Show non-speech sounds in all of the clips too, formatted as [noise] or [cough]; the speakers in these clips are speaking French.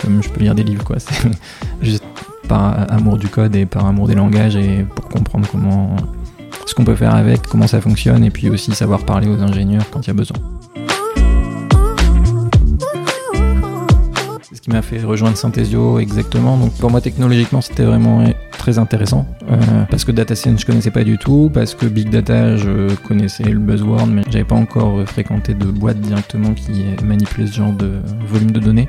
comme je peux lire des livres, quoi. C'est [laughs] juste par amour du code et par amour des langages et pour comprendre comment ce qu'on peut faire avec, comment ça fonctionne, et puis aussi savoir parler aux ingénieurs quand il y a besoin. C'est ce qui m'a fait rejoindre Synthesio exactement. Donc pour moi technologiquement c'était vraiment très intéressant euh, parce que data science je connaissais pas du tout, parce que big data je connaissais le buzzword mais j'avais pas encore fréquenté de boîte directement qui manipulait ce genre de volume de données.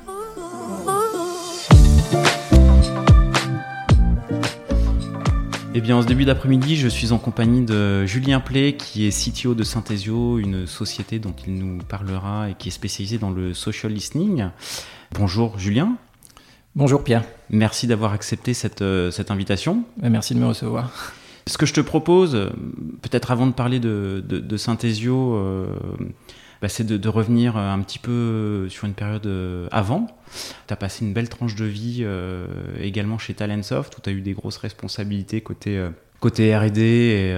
Eh bien, en ce début d'après-midi, je suis en compagnie de Julien Play, qui est CTO de Synthesio, une société dont il nous parlera et qui est spécialisée dans le social listening. Bonjour Julien. Bonjour Pierre. Merci d'avoir accepté cette, euh, cette invitation. Merci de me recevoir. Ce que je te propose, peut-être avant de parler de, de, Synthesio, euh, bah, c'est de, revenir un petit peu sur une période euh, avant. Tu as passé une belle tranche de vie euh, également chez Talentsoft, où tu as eu des grosses responsabilités côté, euh, côté RD et,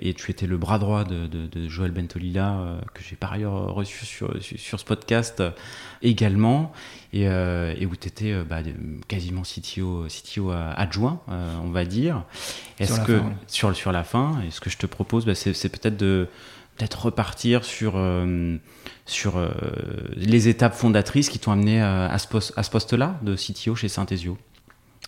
et, tu étais le bras droit de, de, Joël Bentolila, que j'ai par ailleurs reçu sur, sur ce podcast également, et, et où tu étais bah, quasiment CTO, CTO adjoint, on va dire. Est-ce que fin, sur, sur la fin, et ce que je te propose, bah, c'est peut-être de peut-être repartir sur, euh, sur euh, les étapes fondatrices qui t'ont amené euh, à, ce, poste, à ce poste-là de CTO chez Synthesio.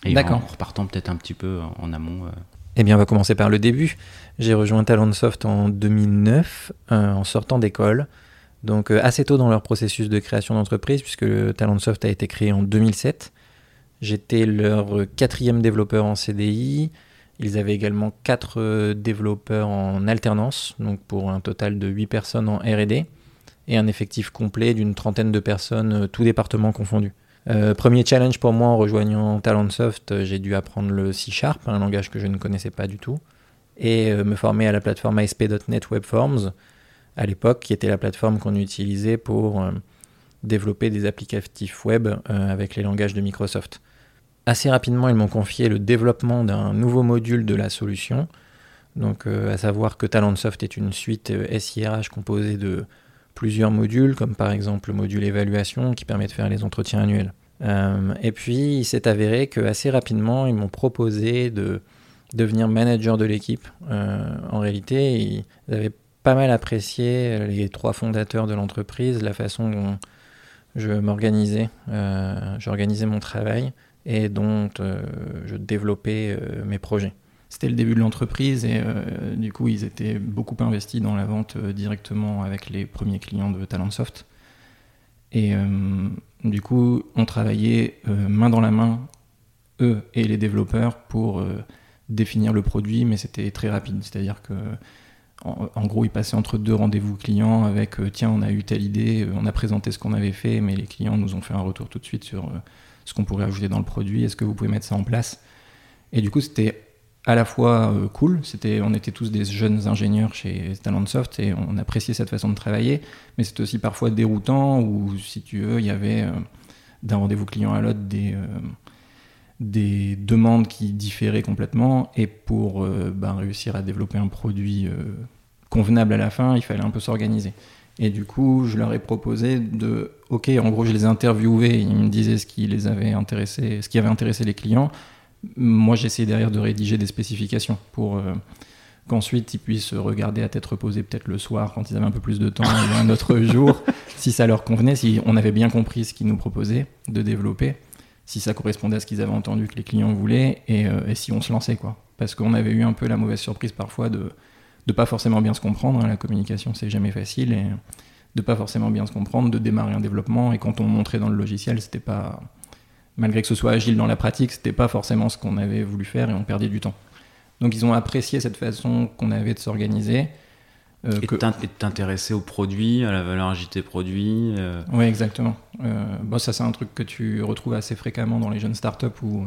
Et en, repartant peut-être un petit peu en, amont. Eh bien, on va commencer par le début. J'ai rejoint Talentsoft en 2009, en sortant d'école. Donc, assez tôt dans leur processus de création d'entreprise, puisque Talentsoft a été créé en 2007. J'étais leur quatrième développeur en CDI. Ils avaient également 4 euh, développeurs en alternance, donc pour un total de 8 personnes en RD, et un effectif complet d'une trentaine de personnes, euh, tous départements confondus. Euh, premier challenge pour moi en rejoignant Talentsoft, j'ai dû apprendre le C Sharp, un langage que je ne connaissais pas du tout, et me former à la plateforme ASP.NET Webforms, à l'époque, qui était la plateforme qu'on utilisait pour développer des applicatifs web avec les langages de Microsoft. Assez rapidement, ils m'ont confié le développement d'un nouveau module de la solution. Donc, euh, à savoir que Talentsoft est une suite SIRH euh, composée de plusieurs modules, comme par exemple le module évaluation qui permet de faire les entretiens annuels. Euh, et puis, il s'est avéré que assez rapidement, ils m'ont proposé de devenir manager de l'équipe. en réalité, ils avaient pas mal apprécié, les trois fondateurs de l'entreprise, la façon dont je m'organisais, j'organisais mon travail et dont euh, je développais euh, mes projets. C'était le début de l'entreprise et euh, du coup ils étaient beaucoup investis dans la vente directement avec les premiers clients de Talentsoft. Et du coup on travaillait main dans la main, eux et les développeurs, pour définir le produit, mais c'était très rapide. C'est-à-dire que gros, ils passaient entre deux rendez-vous clients avec tiens, on a eu telle idée, on a présenté ce qu'on avait fait, mais les clients nous ont fait un retour tout de suite sur ce qu'on pourrait ajouter dans le produit, est-ce que vous pouvez mettre ça en place Et du coup, c'était à la fois euh, cool, c'était, on était tous des jeunes ingénieurs chez Talentsoft et on appréciait cette façon de travailler, mais c'était aussi parfois déroutant où, si tu veux, il y avait euh, d'un rendez-vous client à l'autre des, euh, des demandes qui différaient complètement et pour ben, réussir à développer un produit convenable à la fin, il fallait un peu s'organiser. Et du coup, je leur ai proposé de, ok, en gros, je les ai interviewés, ils me disaient ce qui les avait intéressés, ce qui avait intéressé les clients. Moi, j'essayais derrière de rédiger des spécifications pour euh, qu'ensuite ils puissent regarder à tête reposée peut-être le soir quand ils avaient un peu plus de temps ou un autre [laughs] jour, si ça leur convenait, si on avait bien compris ce qu'ils nous proposaient de développer, si ça correspondait à ce qu'ils avaient entendu que les clients voulaient et, euh, et si on se lançait quoi. Parce qu'on avait eu un peu la mauvaise surprise parfois de de pas forcément bien se comprendre. Hein, la communication, c'est jamais facile. Et de pas forcément bien se comprendre, de démarrer un développement. Et quand on montrait dans le logiciel, c'était pas. Malgré que ce soit agile dans la pratique, c'était pas forcément ce qu'on avait voulu faire et on perdait du temps. Donc ils ont apprécié cette façon qu'on avait de s'organiser. Euh, et de t'intéresser au produit, à la valeur ajoutée produit. Euh. Oui, exactement. Euh, bon, ça, c'est un truc que tu retrouves assez fréquemment dans les jeunes startups où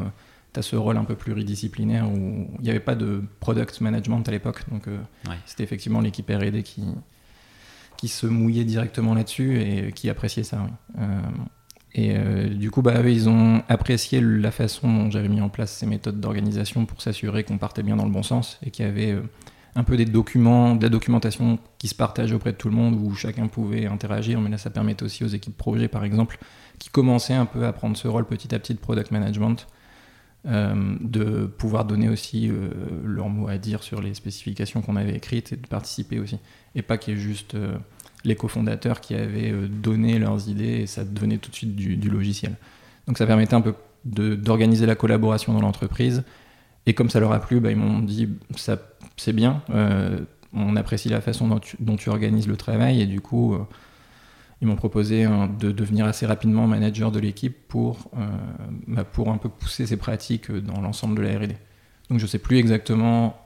as ce rôle un peu pluridisciplinaire où il n'y avait pas de product management à l'époque. Donc, euh, c'était effectivement l'équipe RD qui, qui se mouillait directement là-dessus et qui appréciait ça. Euh, et euh, du coup, bah, ils ont apprécié la façon dont j'avais mis en place ces méthodes d'organisation pour s'assurer qu'on partait bien dans le bon sens et qu'il y avait un peu des documents, de la documentation qui se partageait auprès de tout le monde où chacun pouvait interagir. Mais là, ça permettait aussi aux équipes projet, par exemple, qui commençaient un peu à prendre ce rôle petit à petit de product management, de pouvoir donner aussi euh, leur mot à dire sur les spécifications qu'on avait écrites et de participer aussi. Et pas qu'il y ait juste euh, les cofondateurs qui avaient donné leurs idées et ça devenait tout de suite du, logiciel. Donc ça permettait un peu d'organiser la collaboration dans l'entreprise. Et comme ça leur a plu, bah, ils m'ont dit ça c'est bien, on apprécie la façon dont tu, organises le travail et du coup ils m'ont proposé de devenir assez rapidement manager de l'équipe pour, euh, bah, pour un peu pousser ces pratiques dans l'ensemble de la RD. Donc je sais plus exactement,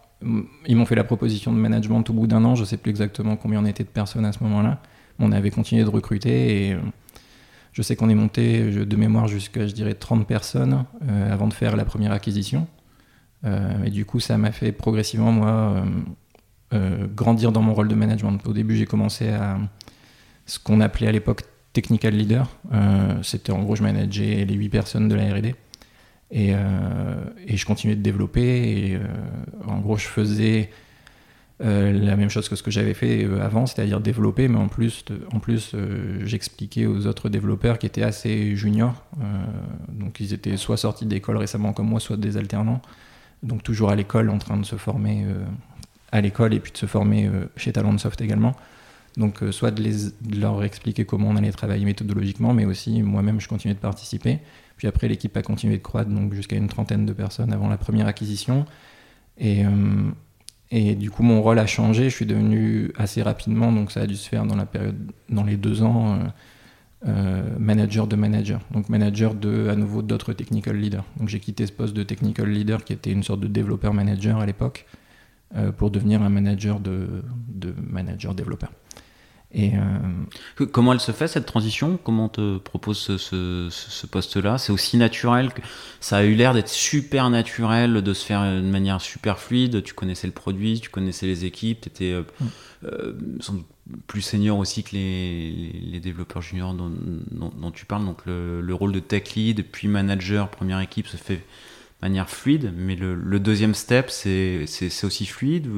ils m'ont fait la proposition de management au bout d'un an, je sais plus exactement combien on était de personnes à ce moment-là. On avait continué de recruter et euh, je sais qu'on est monté de mémoire jusqu'à, je dirais, 30 personnes euh, avant de faire la première acquisition. et du coup, ça m'a fait progressivement, moi, grandir dans mon rôle de management. Au début, j'ai commencé à ce qu'on appelait à l'époque technical leader. Euh, c'était en gros, je manageais les 8 personnes de la RD. Et, euh, et, je continuais de développer. Et euh, en gros, je faisais la même chose que ce que j'avais fait avant, c'est-à-dire développer, mais en plus, en plus j'expliquais aux autres développeurs qui étaient assez juniors. donc, ils étaient soit sortis d'école récemment comme moi, soit des alternants. Donc, toujours à l'école, en train de se former à l'école et puis de se former chez Talentsoft également. Donc, euh, soit de, les, leur expliquer comment on allait travailler méthodologiquement, mais aussi moi-même, je continuais de participer. Puis après, l'équipe a continué de croître, donc jusqu'à une trentaine de personnes avant la première acquisition. Et, euh, du coup, mon rôle a changé. Je suis devenu assez rapidement, donc ça a dû se faire dans la période, dans les deux ans, euh, manager de manager. Donc manager de, à nouveau, d'autres technical leaders. Donc j'ai quitté ce poste de technical leader qui était une sorte de développeur manager à l'époque pour devenir un manager de, de manager développeur. Et euh, Comment elle se fait cette transition? Comment on te propose ce, ce, poste-là? C'est aussi naturel que ça a eu l'air d'être super naturel, de se faire de manière super fluide. Tu connaissais le produit, tu connaissais les équipes, tu étais euh, mm. euh, plus senior aussi que les, les, développeurs juniors dont, dont, tu parles. Donc le, le, rôle de tech lead puis manager première équipe se fait manière fluide. Mais le, deuxième step, c'est aussi fluide.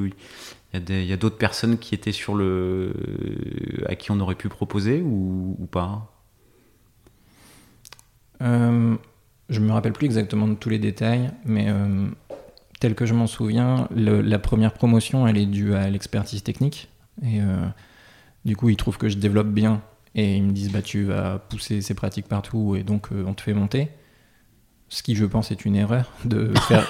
Il y a d'autres personnes qui étaient sur le. à qui on aurait pu proposer ou, pas? Euh, Je me rappelle plus exactement de tous les détails, mais euh, tel que je m'en souviens, la première promotion, elle est due à l'expertise technique. Et euh, du coup, ils trouvent que je développe bien. Et ils me disent, bah, tu vas pousser ces pratiques partout, et donc on te fait monter. Ce qui, je pense, est une erreur de faire.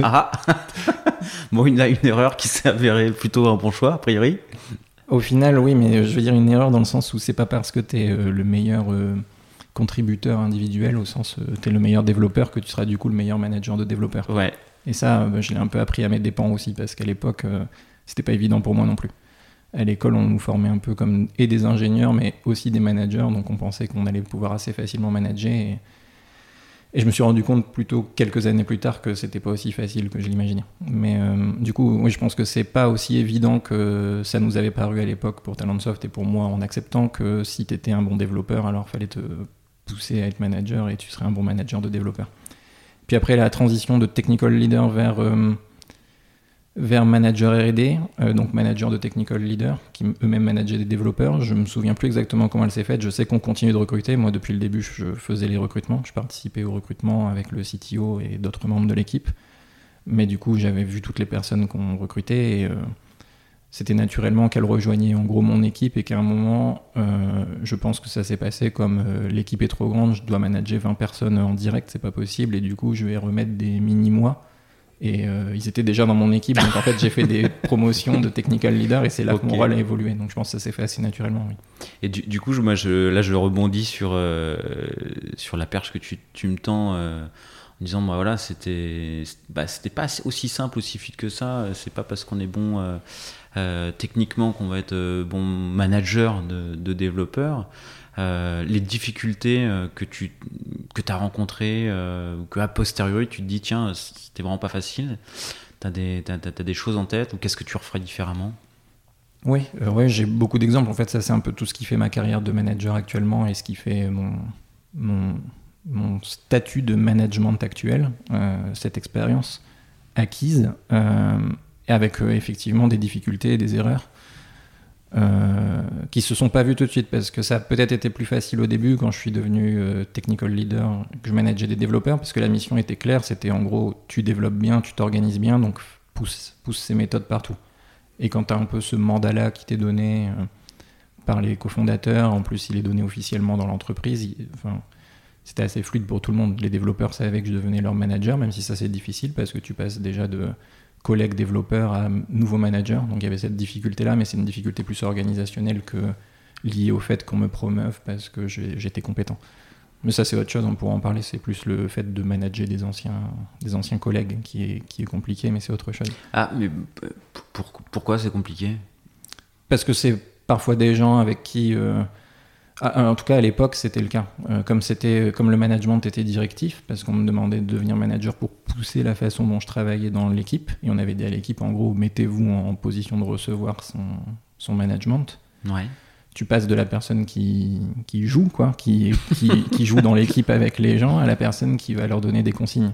[laughs] ah [laughs] Bon, il a une erreur qui s'est avérée plutôt un bon choix, a priori. Au final, oui, mais je veux dire une erreur dans le sens où c'est pas parce que tu es euh, le meilleur euh, contributeur individuel, au sens euh, tu es le meilleur développeur, que tu seras du coup le meilleur manager de développeur. Ouais. Et ça, bah, je l'ai un peu appris à mes dépens aussi, parce qu'à l'époque, c'était pas évident pour moi non plus. À l'école, on nous formait un peu comme et des ingénieurs, mais aussi des managers, donc on pensait qu'on allait pouvoir assez facilement manager. Et, et je me suis rendu compte plutôt quelques années plus tard que c'était pas aussi facile que je l'imaginais. Mais euh, du coup, je pense que c'est pas aussi évident que ça nous avait paru à l'époque pour Talentsoft et pour moi en acceptant que si tu étais un bon développeur, alors fallait te pousser à être manager et tu serais un bon manager de développeur. Puis après la transition de technical leader vers euh, vers manager R&D, euh, donc manager de technical leader, qui eux-mêmes manageaient des développeurs. Je me souviens plus exactement comment elle s'est faite. Je sais qu'on continue de recruter. Moi, depuis le début, je faisais les recrutements. Je participais au recrutement avec le CTO et d'autres membres de l'équipe. Mais du coup, j'avais vu toutes les personnes qu'on recrutait et euh, c'était naturellement qu'elle rejoignait en gros mon équipe et qu'à un moment, euh, je pense que ça s'est passé comme l'équipe est trop grande, je dois manager 20 personnes en direct, c'est pas possible et du coup, je vais remettre des mini-mois et euh, ils étaient déjà dans mon équipe, donc en fait j'ai fait des [laughs] promotions de technical leader et c'est là que mon rôle a évolué. Donc je pense que ça s'est fait assez naturellement. Oui. Et du, du coup, moi, je, là je rebondis sur, euh, sur la perche que tu, tu me tends euh, en disant bah, voilà, c'était bah, c'était pas aussi simple, aussi fluide que ça. C'est pas parce qu'on est bon techniquement qu'on va être bon manager de, de développeurs. Les difficultés que tu que as rencontré ou que a posteriori tu te dis tiens c'était vraiment pas facile T'as des, des choses en tête ou qu'est-ce que tu referais différemment? Oui, ouais, j'ai beaucoup d'exemples. En fait, ça, c'est un peu tout ce qui fait ma carrière de manager actuellement et ce qui fait mon, mon statut de management actuel, cette expérience acquise, avec effectivement des difficultés et des erreurs. Euh, qui se sont pas vus tout de suite parce que ça a peut-être été plus facile au début quand je suis devenu euh, technical leader, que je manageais des développeurs parce que la mission était claire, c'était en gros tu développes bien, tu t'organises bien, donc pousse, pousse ces méthodes partout. Et quand tu as un peu ce mandat-là qui t'est donné euh, par les cofondateurs, en plus il est donné officiellement dans l'entreprise, enfin, c'était assez fluide pour tout le monde. Les développeurs savaient que je devenais leur manager, même si ça c'est difficile parce que tu passes déjà de collègues développeurs à nouveaux managers. Donc il y avait cette difficulté-là, mais c'est une difficulté plus organisationnelle que liée au fait qu'on me promeuve parce que j'étais compétent. Mais ça, c'est autre chose, on pourra en parler. C'est plus le fait de manager des anciens, des anciens collègues qui est, qui est compliqué, mais c'est autre chose. Ah, mais pourquoi c'est compliqué? Parce que c'est parfois des gens avec qui. Euh, ah, en tout cas, à l'époque, c'était le cas. Euh, comme, c'était, comme le management était directif, parce qu'on me demandait de devenir manager pour pousser la façon dont je travaillais dans l'équipe, et on avait dit à l'équipe, en gros, mettez-vous en, position de recevoir son, son management. Ouais. Tu passes de la personne qui, qui joue, quoi, qui, qui, qui joue dans l'équipe avec les gens, à la personne qui va leur donner des consignes.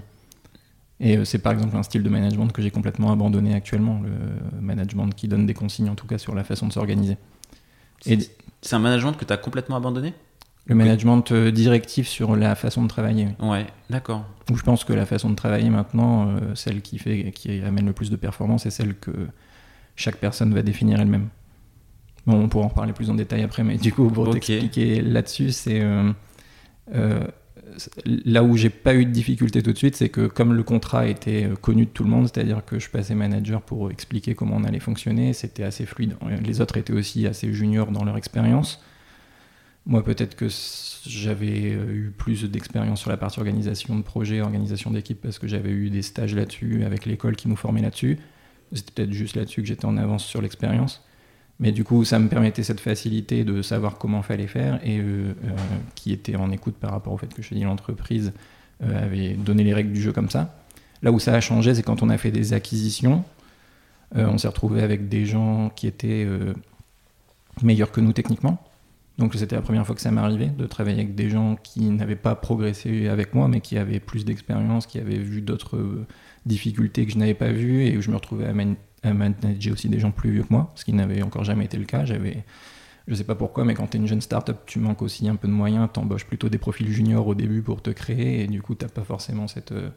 Et euh, c'est par exemple un style de management que j'ai complètement abandonné actuellement, le management qui donne des consignes, en tout cas, sur la façon de s'organiser. Et c'est un management que tu as complètement abandonné le management euh, directif sur la façon de travailler. Ouais, d'accord. je pense que la façon de travailler maintenant, euh, celle qui, fait, qui amène le plus de performance, est celle que chaque personne va définir elle-même. Bon, on pourra en parler plus en détail après, mais du coup, pour t'expliquer là-dessus, c'est euh, là où j'ai pas eu de difficulté tout de suite, c'est que comme le contrat était connu de tout le monde, c'est-à-dire que je passais manager pour expliquer comment on allait fonctionner, c'était assez fluide. Les autres étaient aussi assez juniors dans leur expérience. Moi, peut-être que j'avais eu plus d'expérience sur la partie organisation de projet, organisation d'équipe, parce que j'avais eu des stages là-dessus avec l'école qui nous formait là-dessus. C'était peut-être juste là-dessus que j'étais en avance sur l'expérience. Mais du coup, ça me permettait cette facilité de savoir comment fallait faire et euh, euh, qui était en écoute par rapport au fait que je dis l'entreprise euh, avait donné les règles du jeu comme ça. Là où ça a changé, c'est quand on a fait des acquisitions. on s'est retrouvé avec des gens qui étaient meilleurs que nous techniquement. Donc c'était la première fois que ça arrivé de travailler avec des gens qui n'avaient pas progressé avec moi, mais qui avaient plus d'expérience, qui avaient vu d'autres difficultés que je n'avais pas vues et où je me retrouvais à, à manager aussi des gens plus vieux que moi, ce qui n'avait encore jamais été le cas. J'avais, je sais pas pourquoi, mais quand tu es une jeune startup, tu manques aussi un peu de moyens, tu embauches plutôt des profils juniors au début pour te créer, et du coup, tu pas forcément cette, euh,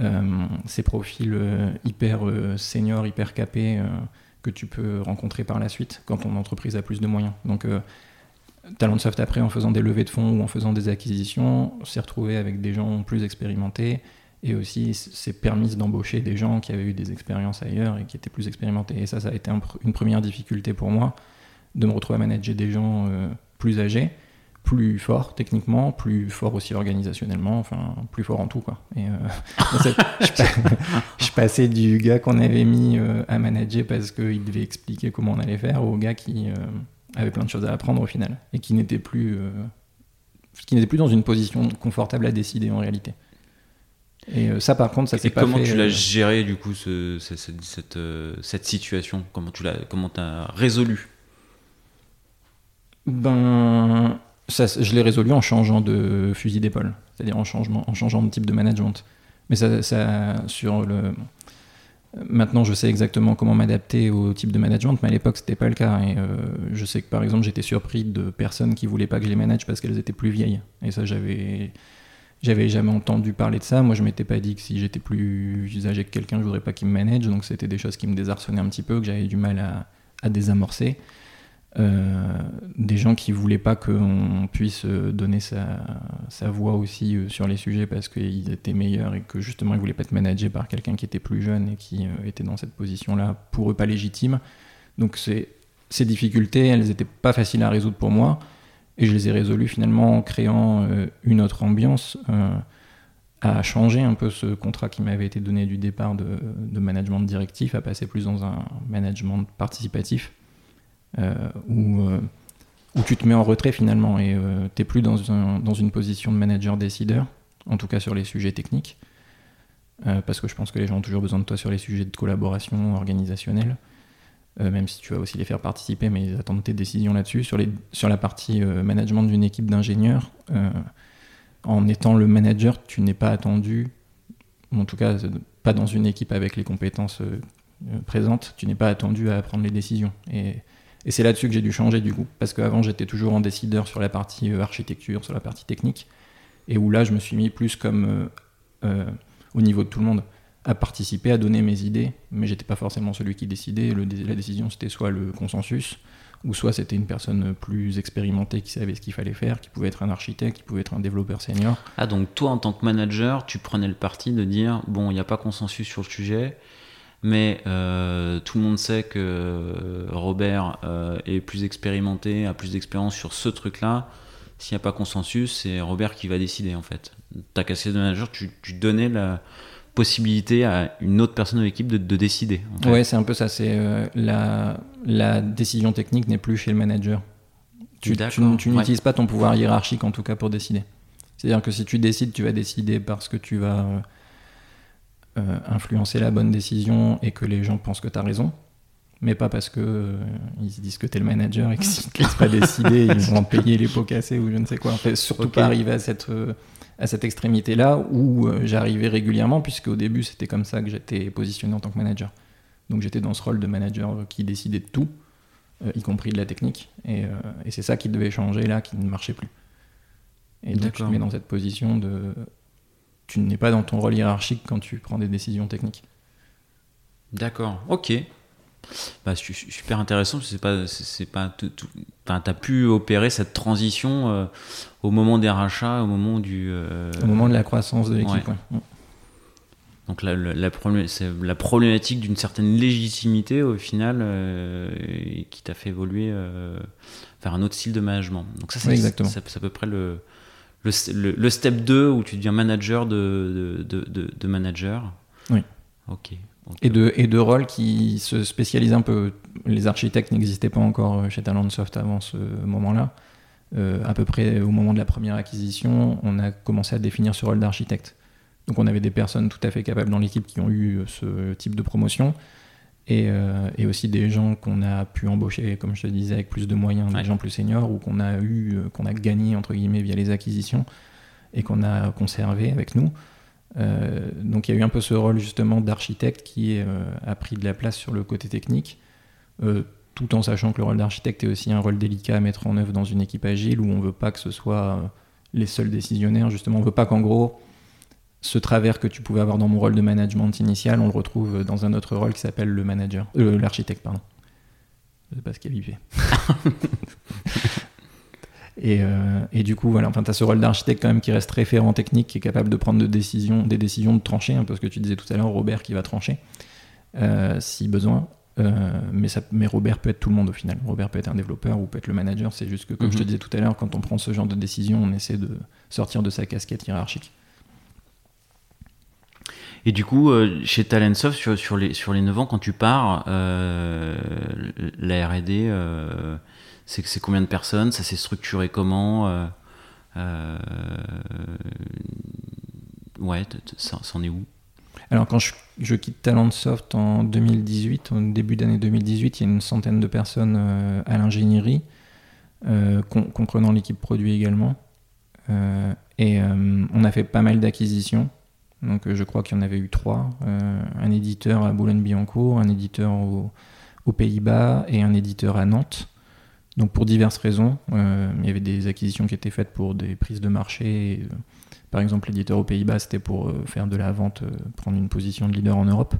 euh, ces profils euh, hyper seniors, hyper capés que tu peux rencontrer par la suite quand ton entreprise a plus de moyens. Donc, Talentsoft, après, en faisant des levées de fonds ou en faisant des acquisitions, s'est retrouvé avec des gens plus expérimentés et aussi, c'est permis d'embaucher des gens qui avaient eu des expériences ailleurs et qui étaient plus expérimentés. Et ça, ça a été une première difficulté pour moi, de me retrouver à manager des gens euh, plus âgés, plus forts techniquement, plus forts aussi organisationnellement, enfin, plus forts en tout. Quoi. Euh, [laughs] [laughs] je, passais du gars qu'on avait mis euh, à manager parce qu'il devait expliquer comment on allait faire au gars qui avait plein de choses à apprendre au final et qui n'était plus, qui n'était plus dans une position confortable à décider en réalité. Et euh, ça, par contre, ça s'est pas comment tu l'as euh, géré, du coup, ce, cette, euh, cette, situation? Comment tu l'as comment as résolu? Ben, ça, je l'ai résolu en changeant de fusil d'épaule, c'est-à-dire en, changement, en changeant de type de management. Mais ça, ça, sur le... Maintenant, je sais exactement comment m'adapter au type de management, mais à l'époque, c'était pas le cas. Et je sais que, par exemple, j'étais surpris de personnes qui voulaient pas que je les manage parce qu'elles étaient plus vieilles. Et ça, j'avais j'avais jamais entendu parler de ça. Moi, je m'étais pas dit que si j'étais plus âgé que quelqu'un, je voudrais pas qu'il me manage. Donc, c'était des choses qui me désarçonnaient un petit peu, que j'avais du mal à, désamorcer. Euh, des gens qui voulaient pas qu'on puisse donner sa, sa, voix aussi euh, sur les sujets parce qu'ils étaient meilleurs et que justement ils voulaient pas être managés par quelqu'un qui était plus jeune et qui euh, était dans cette position-là pour eux pas légitime. Donc ces difficultés, elles étaient pas faciles à résoudre pour moi. Et je les ai résolus finalement en créant euh, une autre ambiance, euh, à changer un peu ce contrat qui m'avait été donné du départ de, management directif, à passer plus dans un management participatif, euh, où où tu te mets en retrait finalement et tu n'es plus dans, dans, une position de manager décideur, en tout cas sur les sujets techniques, parce que je pense que les gens ont toujours besoin de toi sur les sujets de collaboration organisationnelle. Euh, même si tu vas aussi les faire participer, mais ils attendent tes décisions là-dessus. Sur, sur la partie euh, management d'une équipe d'ingénieurs, euh, en étant le manager, tu n'es pas attendu, en tout cas pas dans une équipe avec les compétences présentes, tu n'es pas attendu à prendre les décisions. Et, et c'est là-dessus que j'ai dû changer du coup, parce qu'avant j'étais toujours en décideur sur la partie architecture, sur la partie technique, et où là je me suis mis plus comme au niveau de tout le monde à participer, à donner mes idées, mais j'étais pas forcément celui qui décidait. la décision, c'était soit le consensus, ou soit c'était une personne plus expérimentée qui savait ce qu'il fallait faire, qui pouvait être un architecte, qui pouvait être un développeur senior. Ah, donc toi, en tant que manager, tu prenais le parti de dire bon, il n'y a pas consensus sur le sujet, mais euh, tout le monde sait que euh, Robert euh, est plus expérimenté, a plus d'expérience sur ce truc-là. S'il n'y a pas consensus, c'est Robert qui va décider en fait. Ta casquette de manager, tu, tu donnais la possibilité à une autre personne de l'équipe de, décider. En Ouais, c'est un peu ça. C'est euh, la, la décision technique n'est plus chez le manager. Tu, tu, n'utilises pas ton pouvoir hiérarchique en tout cas pour décider. C'est-à-dire que si tu décides, tu vas décider parce que tu vas euh, euh, influencer la bonne décision et que les gens pensent que tu as raison, mais pas parce que ils se disent que tu es le manager et que si tu ne laisses pas [laughs] décider, ils vont [laughs] payer les pots cassés ou je ne sais quoi. En fait, surtout pas arriver à cette à cette extrémité-là où euh, j'arrivais régulièrement, puisque au début c'était comme ça que j'étais positionné en tant que manager. Donc j'étais dans ce rôle de manager qui décidait de tout, euh, y compris de la technique, et, euh, et c'est ça qui devait changer là, qui ne marchait plus. Et donc tu te mets dans cette position de... Tu n'es pas dans ton rôle hiérarchique quand tu prends des décisions techniques. D'accord, ok. Bah, super intéressant. C'est pas, c'est pas, t'as pu opérer cette transition euh, au moment des rachats, au moment du, euh, au moment de la croissance de l'équipe. Mm. Donc la, la, c'est la problématique d'une certaine légitimité au final euh, qui t'a fait évoluer vers un autre style de management. Donc ça, c'est, à peu près le, le, le, step 2 où tu deviens manager de, de, de, de manager. Oui. Ok et, de, et de rôles qui se spécialisent un peu. Les architectes n'existaient pas encore chez Talentsoft avant ce moment-là. Euh, à peu près au moment de la première acquisition, on a commencé à définir ce rôle d'architecte. Donc on avait des personnes tout à fait capables dans l'équipe qui ont eu ce type de promotion. Et, euh, et aussi des gens qu'on a pu embaucher, comme je te disais, avec plus de moyens, des gens plus seniors, ou qu'on a eu, euh, qu'on a gagné entre guillemets via les acquisitions et qu'on a conservé avec nous. Euh, donc il y a eu un peu ce rôle justement d'architecte qui euh, a pris de la place sur le côté technique, euh, tout en sachant que le rôle d'architecte est aussi un rôle délicat à mettre en œuvre dans une équipe agile où on veut pas que ce soit les seuls décisionnaires. Justement, on veut pas qu'en gros ce travers que tu pouvais avoir dans mon rôle de management initial, on le retrouve dans un autre rôle qui s'appelle le manager, l'architecte pardon. Je sais pas ce qu'il y. [laughs] Euh, et, du coup, voilà, enfin, tu as ce rôle d'architecte quand même qui reste référent technique, qui est capable de prendre de décisions, des décisions de trancher, un peu ce que tu disais tout à l'heure, Robert qui va trancher, euh, si besoin. Euh, mais, ça, mais Robert peut être tout le monde au final. Robert peut être un développeur ou peut être le manager. C'est juste que, comme je te mhm. disais tout à l'heure, quand on prend ce genre de décision, on essaie de sortir de sa casquette hiérarchique. Et du coup, chez Talentsoft, sur, sur, les, sur les 9 ans, quand tu pars, la RD, c'est combien de personnes Ça s'est structuré comment euh, euh, Ouais, ça, est où? Alors quand je, quitte Talentsoft en 2018, au début d'année 2018, il y a une centaine de personnes euh, à l'ingénierie, comprenant l'équipe produit également. et on a fait pas mal d'acquisitions. Donc je crois qu'il y en avait eu trois. un éditeur à Boulogne-Billancourt, un éditeur aux Pays-Bas et un éditeur à Nantes. Donc pour diverses raisons, euh, il y avait des acquisitions qui étaient faites pour des prises de marché. Euh, par exemple, l'éditeur aux Pays-Bas, c'était pour euh, faire de la vente, prendre une position de leader en Europe.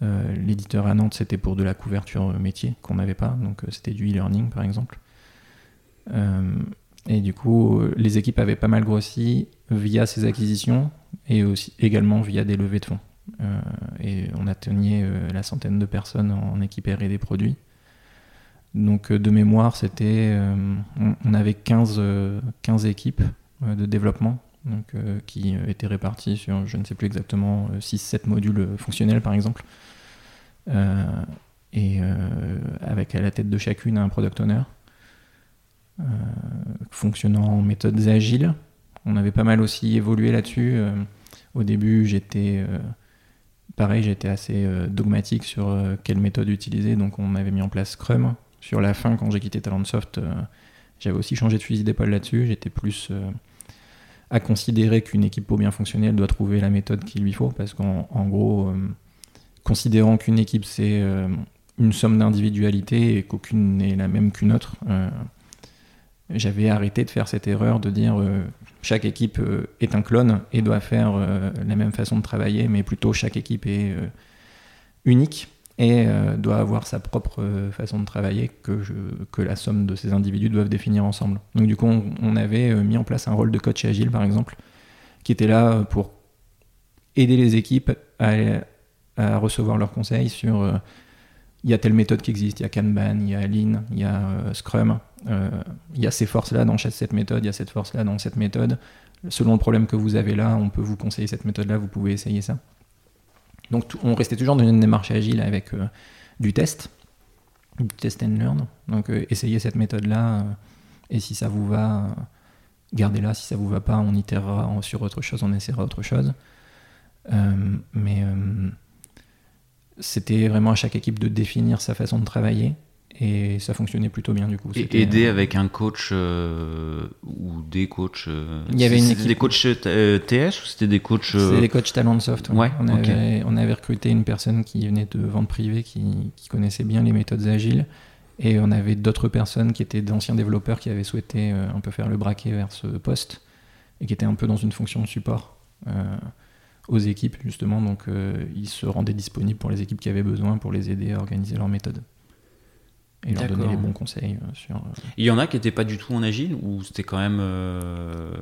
l'éditeur à Nantes, c'était pour de la couverture métier qu'on n'avait pas, donc c'était du e-learning par exemple. et du coup, les équipes avaient pas mal grossi via ces acquisitions et aussi également via des levées de fonds. et on atteignait la centaine de personnes en équipe R&D produits. Donc euh, de mémoire, c'était, euh, on, avait 15, 15 euh, équipes de développement qui étaient réparties sur, je ne sais plus exactement, 6-7 modules fonctionnels par exemple. et avec à la tête de chacune un product owner. fonctionnant en méthodes agiles. On avait pas mal aussi évolué là-dessus. au début, j'étais pareil, j'étais assez dogmatique sur quelle méthode utiliser, donc on avait mis en place Scrum. Sur la fin, quand j'ai quitté Talentsoft, j'avais aussi changé de fusil d'épaule là-dessus. J'étais plus à considérer qu'une équipe pour bien fonctionner, elle doit trouver la méthode qu'il lui faut, parce qu'en gros, euh, considérant qu'une équipe c'est euh, une somme d'individualité et qu'aucune n'est la même qu'une autre, euh, j'avais arrêté de faire cette erreur de dire chaque équipe est un clone et doit faire la même façon de travailler, mais plutôt chaque équipe est unique et euh, doit avoir sa propre euh, façon de travailler que, que la somme de ces individus doivent définir ensemble. Donc du coup, on, avait euh, mis en place un rôle de coach agile, par exemple, qui était là pour aider les équipes à, à recevoir leurs conseils sur il y a telle méthode qui existe, il y a Kanban, il y a Lean, il y a Scrum, il y a ces forces-là dans cette méthode, il y a cette force-là dans cette méthode. Selon le problème que vous avez là, on peut vous conseiller cette méthode-là, vous pouvez essayer ça. Donc on restait toujours dans une démarche agile avec euh, du test, du test and learn. Donc euh, essayez cette méthode-là, euh, et si ça vous va, gardez-la. Si ça vous va pas, on itérera sur autre chose, on essaiera autre chose. mais c'était vraiment à chaque équipe de définir sa façon de travailler et ça fonctionnait plutôt bien du coup. Et aider avec un coach euh, ou des coachs. Euh, il y avait une équipe. des coachs euh, TS ou c'était des coachs. C'était des coachs Talentsoft. Ouais. on, avait, on avait recruté une personne qui venait de vente privée qui, qui connaissait bien les méthodes agiles. Et on avait d'autres personnes qui étaient d'anciens développeurs qui avaient souhaité un peu faire le braquet vers ce poste et qui étaient un peu dans une fonction de support aux équipes justement. Donc ils se rendaient disponibles pour les équipes qui avaient besoin pour les aider à organiser leur méthode et leur donner les bons conseils euh, sur. Euh, Il y en a qui n'étaient pas du tout en agile ou c'était quand même. Euh,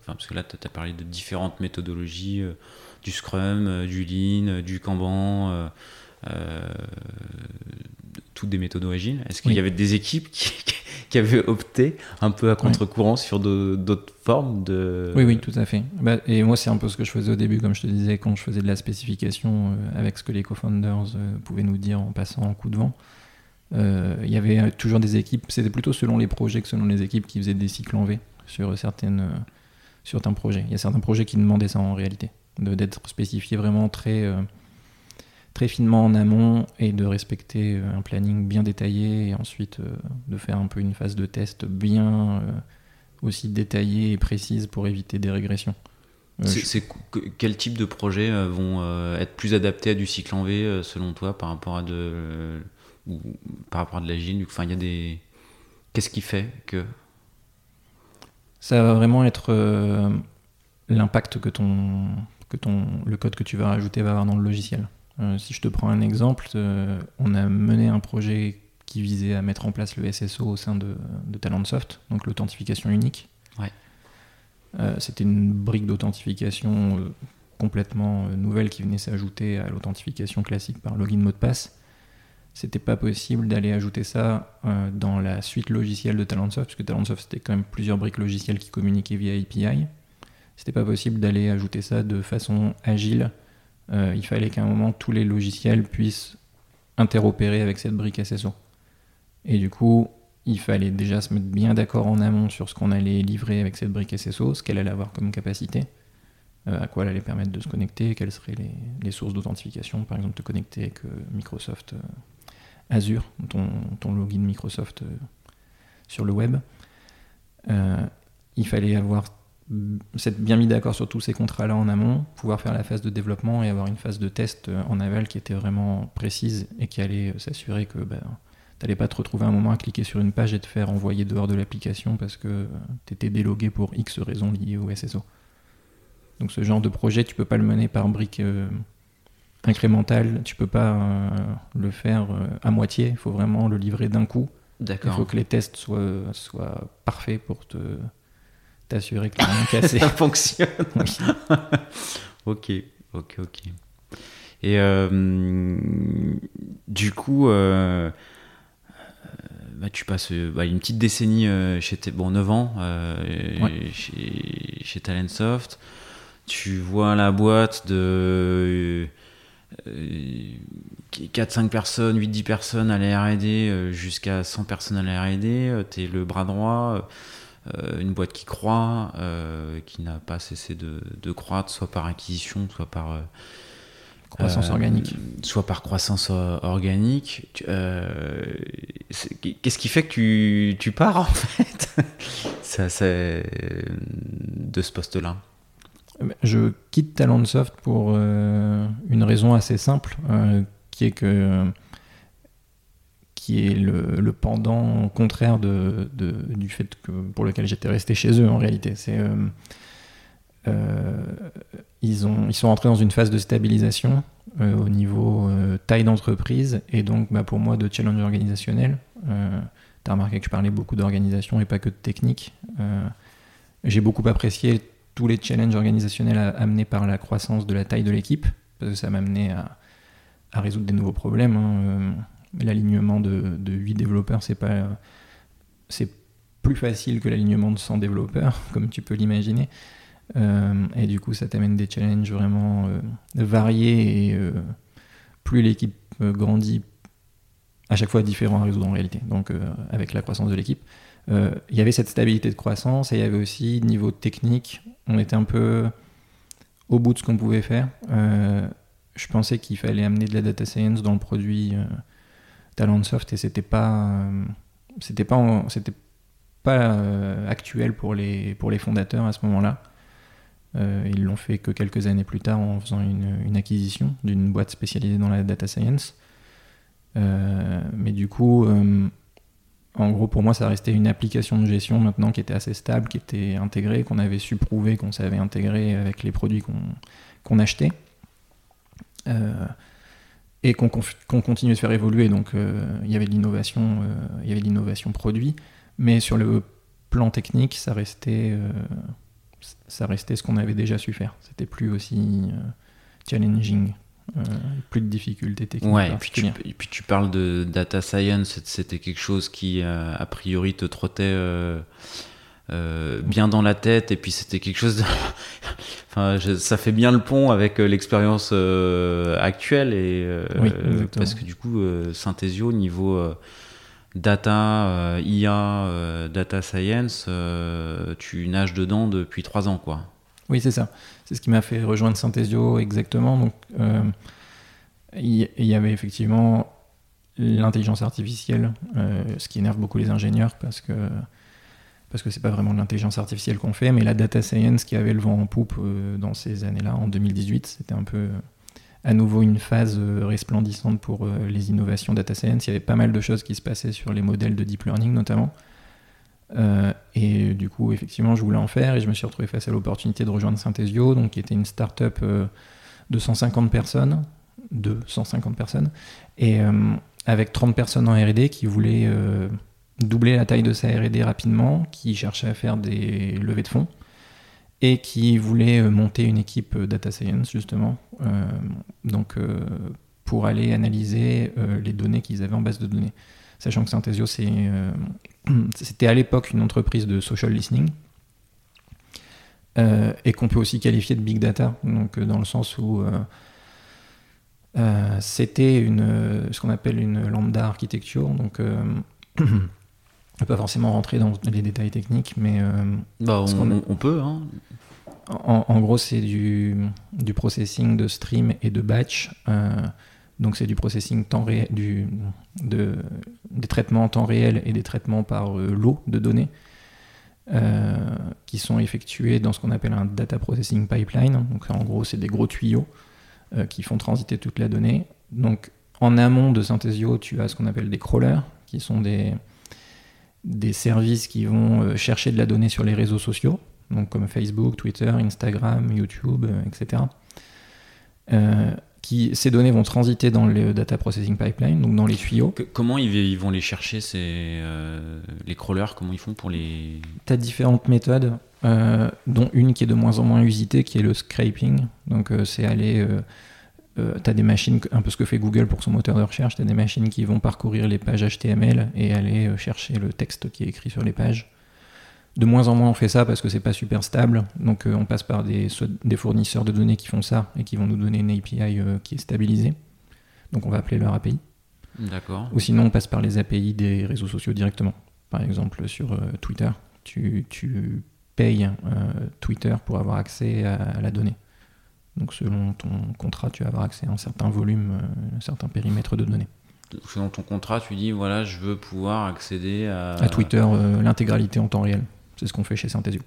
enfin, parce que là, tu as parlé de différentes méthodologies, du Scrum, du Lean, du Kanban, toutes des méthodes agiles. Est-ce qu'il y avait des équipes [laughs] qui, qui, avaient opté un peu à contre-courant sur d'autres formes de. Oui, oui, tout à fait. Bah, et moi, c'est un peu ce que je faisais au début, comme je te disais, quand je faisais de la spécification avec ce que les co-founders pouvaient nous dire en passant en coup de vent. Euh, il y avait toujours des équipes, c'était plutôt selon les projets que selon les équipes qui faisaient des cycles en V sur certaines, euh, certains projets. Il y a certains projets qui demandaient ça en réalité, d'être spécifiés vraiment très, euh, très finement en amont et de respecter un planning bien détaillé et ensuite de faire un peu une phase de test bien aussi détaillée et précise pour éviter des régressions. c'est, quel type de projets vont être plus adaptés à du cycle en V selon toi par rapport à de ou par rapport à de l'agile Enfin, il y a des. Qu'est-ce qui fait que. Ça va vraiment être euh, l'impact que ton, que ton, le code que tu vas rajouter va avoir dans le logiciel. Euh, si je te prends un exemple, euh, on a mené un projet qui visait à mettre en place le SSO au sein de, de Talentsoft, donc l'authentification unique. Ouais. C'était une brique d'authentification complètement nouvelle qui venait s'ajouter à l'authentification classique par login mot de passe c'était pas possible d'aller ajouter ça euh, dans la suite logicielle de Talentsoft, puisque Talentsoft c'était quand même plusieurs briques logicielles qui communiquaient via API. C'était pas possible d'aller ajouter ça de façon agile. Euh, il fallait qu'à un moment tous les logiciels puissent interopérer avec cette brique SSO. Et du coup, il fallait déjà se mettre bien d'accord en amont sur ce qu'on allait livrer avec cette brique SSO, ce qu'elle allait avoir comme capacité, euh, à quoi elle allait permettre de se connecter, quelles seraient les, les sources d'authentification, par exemple te connecter avec Microsoft Azure, ton, login Microsoft euh, sur le web. Euh, il fallait avoir s'être bien mis d'accord sur tous ces contrats-là en amont, pouvoir faire la phase de développement et avoir une phase de test euh, en aval qui était vraiment précise et qui allait s'assurer que ben, tu n'allais pas te retrouver un moment à cliquer sur une page et te faire envoyer dehors de l'application parce que tu étais délogué pour X raisons liées au SSO. Donc ce genre de projet, tu peux pas le mener par brique incrémental, tu peux pas euh, le faire euh, à moitié, il faut vraiment le livrer d'un coup. D'accord. Il faut que les tests soient, soient parfaits pour te t'assurer que rien cassé. [laughs] Ça fonctionne. [laughs] ok, ok, ok. Et euh, du coup, bah, tu passes bah, une petite décennie chez bon 9 ans chez, chez Talentsoft. Tu vois la boîte de 4-5 personnes, 8-10 personnes à la RD, jusqu'à 100 personnes à la RD, tu es le bras droit, une boîte qui croît, qui n'a pas cessé de, de, croître, soit par acquisition, soit par Croissance euh, organique. Soit par croissance organique. Euh, qu'est-ce qui fait que tu, pars en [laughs] fait? Ça, de ce poste-là Je quitte Talentsoft pour euh, une raison assez simple, qui est que qui est le, pendant contraire de, du fait que, pour lequel j'étais resté chez eux en réalité. C'est euh, ils, ont, ils sont rentrés dans une phase de stabilisation euh, au niveau euh, taille d'entreprise et donc bah, pour moi de challenge organisationnel. tu as remarqué que je parlais beaucoup d'organisation et pas que de technique. J'ai beaucoup apprécié tous les challenges organisationnels amenés par la croissance de la taille de l'équipe, parce que ça m'a amené à, résoudre des nouveaux problèmes. Hein. L'alignement de, de 8 développeurs, c'est c'est plus facile que l'alignement de 100 développeurs, [laughs] comme tu peux l'imaginer. Euh, et du coup, ça t'amène des challenges vraiment euh, variés et euh, plus l'équipe grandit, à chaque fois différent à résoudre en réalité. Donc, avec la croissance de l'équipe, il y avait cette stabilité de croissance et il y avait aussi niveau technique. On était un peu au bout de ce qu'on pouvait faire. je pensais qu'il fallait amener de la data science dans le produit Talentsoft et c'était pas, c'était pas, actuel pour les, fondateurs à ce moment-là. Euh, ils l'ont fait que quelques années plus tard en faisant une, acquisition d'une boîte spécialisée dans la data science. Euh, mais du coup, euh, en gros, pour moi, ça restait une application de gestion maintenant qui était assez stable, qui était intégrée, qu'on avait su prouver qu'on savait intégrer avec les produits qu'on achetait. et qu'on continuait de faire évoluer. Donc, il y avait de l'innovation, il y avait l'innovation produit, mais sur le plan technique, ça restait ça restait ce qu'on avait déjà su faire. C'était plus aussi euh, challenging. Euh, plus de difficultés techniques. Ouais, et puis, tu, et puis, tu, parles de data science, c'était quelque chose qui euh, a priori te trottait bien dans la tête, et puis c'était quelque chose de... [laughs] enfin, ça fait bien le pont avec l'expérience actuelle, et, parce que du coup, Synthesio, niveau data, euh, IA, euh, data science, euh, tu nages dedans depuis trois ans, quoi. Oui, c'est ça. C'est ce qui m'a fait rejoindre Synthesio exactement. Donc, il y, avait effectivement l'intelligence artificielle, ce qui énerve beaucoup les ingénieurs parce que parce que c'est pas vraiment l'intelligence artificielle qu'on fait, mais la data science qui avait le vent en poupe dans ces années-là, en 2018, c'était un peu à nouveau une phase euh, resplendissante pour euh, les innovations data science. Il y avait pas mal de choses qui se passaient sur les modèles de deep learning notamment. Euh, et du coup, effectivement, je voulais en faire et je me suis retrouvé face à l'opportunité de rejoindre Synthesio, donc qui était une start-up de 150 personnes, de 150 personnes, et avec 30 personnes en R&D qui voulaient doubler la taille de sa R&D rapidement, qui cherchaient à faire des levées de fonds et qui voulait euh, monter une équipe euh, data science justement, euh, donc pour aller analyser les données qu'ils avaient en base de données. Sachant que Synthesio, [clears throat] c'était à l'époque une entreprise de social listening, et qu'on peut aussi qualifier de big data, donc dans le sens où c'était une, ce qu'on appelle une lambda architecture, donc [clears throat] ne pas forcément rentrer dans les détails techniques, mais. Euh, bah, on, peut. Hein. En, gros, c'est du, du, processing de stream et de batch. Euh, donc, c'est du processing temps réel, du, de, des traitements en temps réel et des traitements par euh, lot de données qui sont effectués dans ce qu'on appelle un data processing pipeline. Donc, en gros, c'est des gros tuyaux qui font transiter toute la donnée. Donc, en amont de Synthesio, tu as ce qu'on appelle des crawlers, qui sont des des services qui vont euh, chercher de la donnée sur les réseaux sociaux, donc comme Facebook, Twitter, Instagram, YouTube, euh, etc. Euh, qui, ces données vont transiter dans le data processing pipeline, donc dans les tuyaux. comment ils, vont les chercher, ces, les crawlers? Comment ils font pour les... Tu as différentes méthodes, dont une qui est de moins en moins usitée, qui est le scraping. Donc c'est aller euh, tu as des machines, un peu ce que fait Google pour son moteur de recherche, tu as des machines qui vont parcourir les pages HTML et aller euh, chercher le texte qui est écrit sur les pages. De moins en moins on fait ça parce que c'est pas super stable, donc euh, on passe par des, des, fournisseurs de données qui font ça et qui vont nous donner une API qui est stabilisée. Donc on va appeler leur API. D'accord. Ou sinon, on passe par les API des réseaux sociaux directement. Par exemple, sur euh, Twitter, tu, tu payes euh, Twitter pour avoir accès à, à la donnée. Donc selon ton contrat, tu vas avoir accès à un certain volume, euh, un certain périmètre de données. Selon ton contrat, tu dis voilà, je veux pouvoir accéder à. À Twitter, euh, l'intégralité en temps réel. C'est ce qu'on fait chez Synthesio.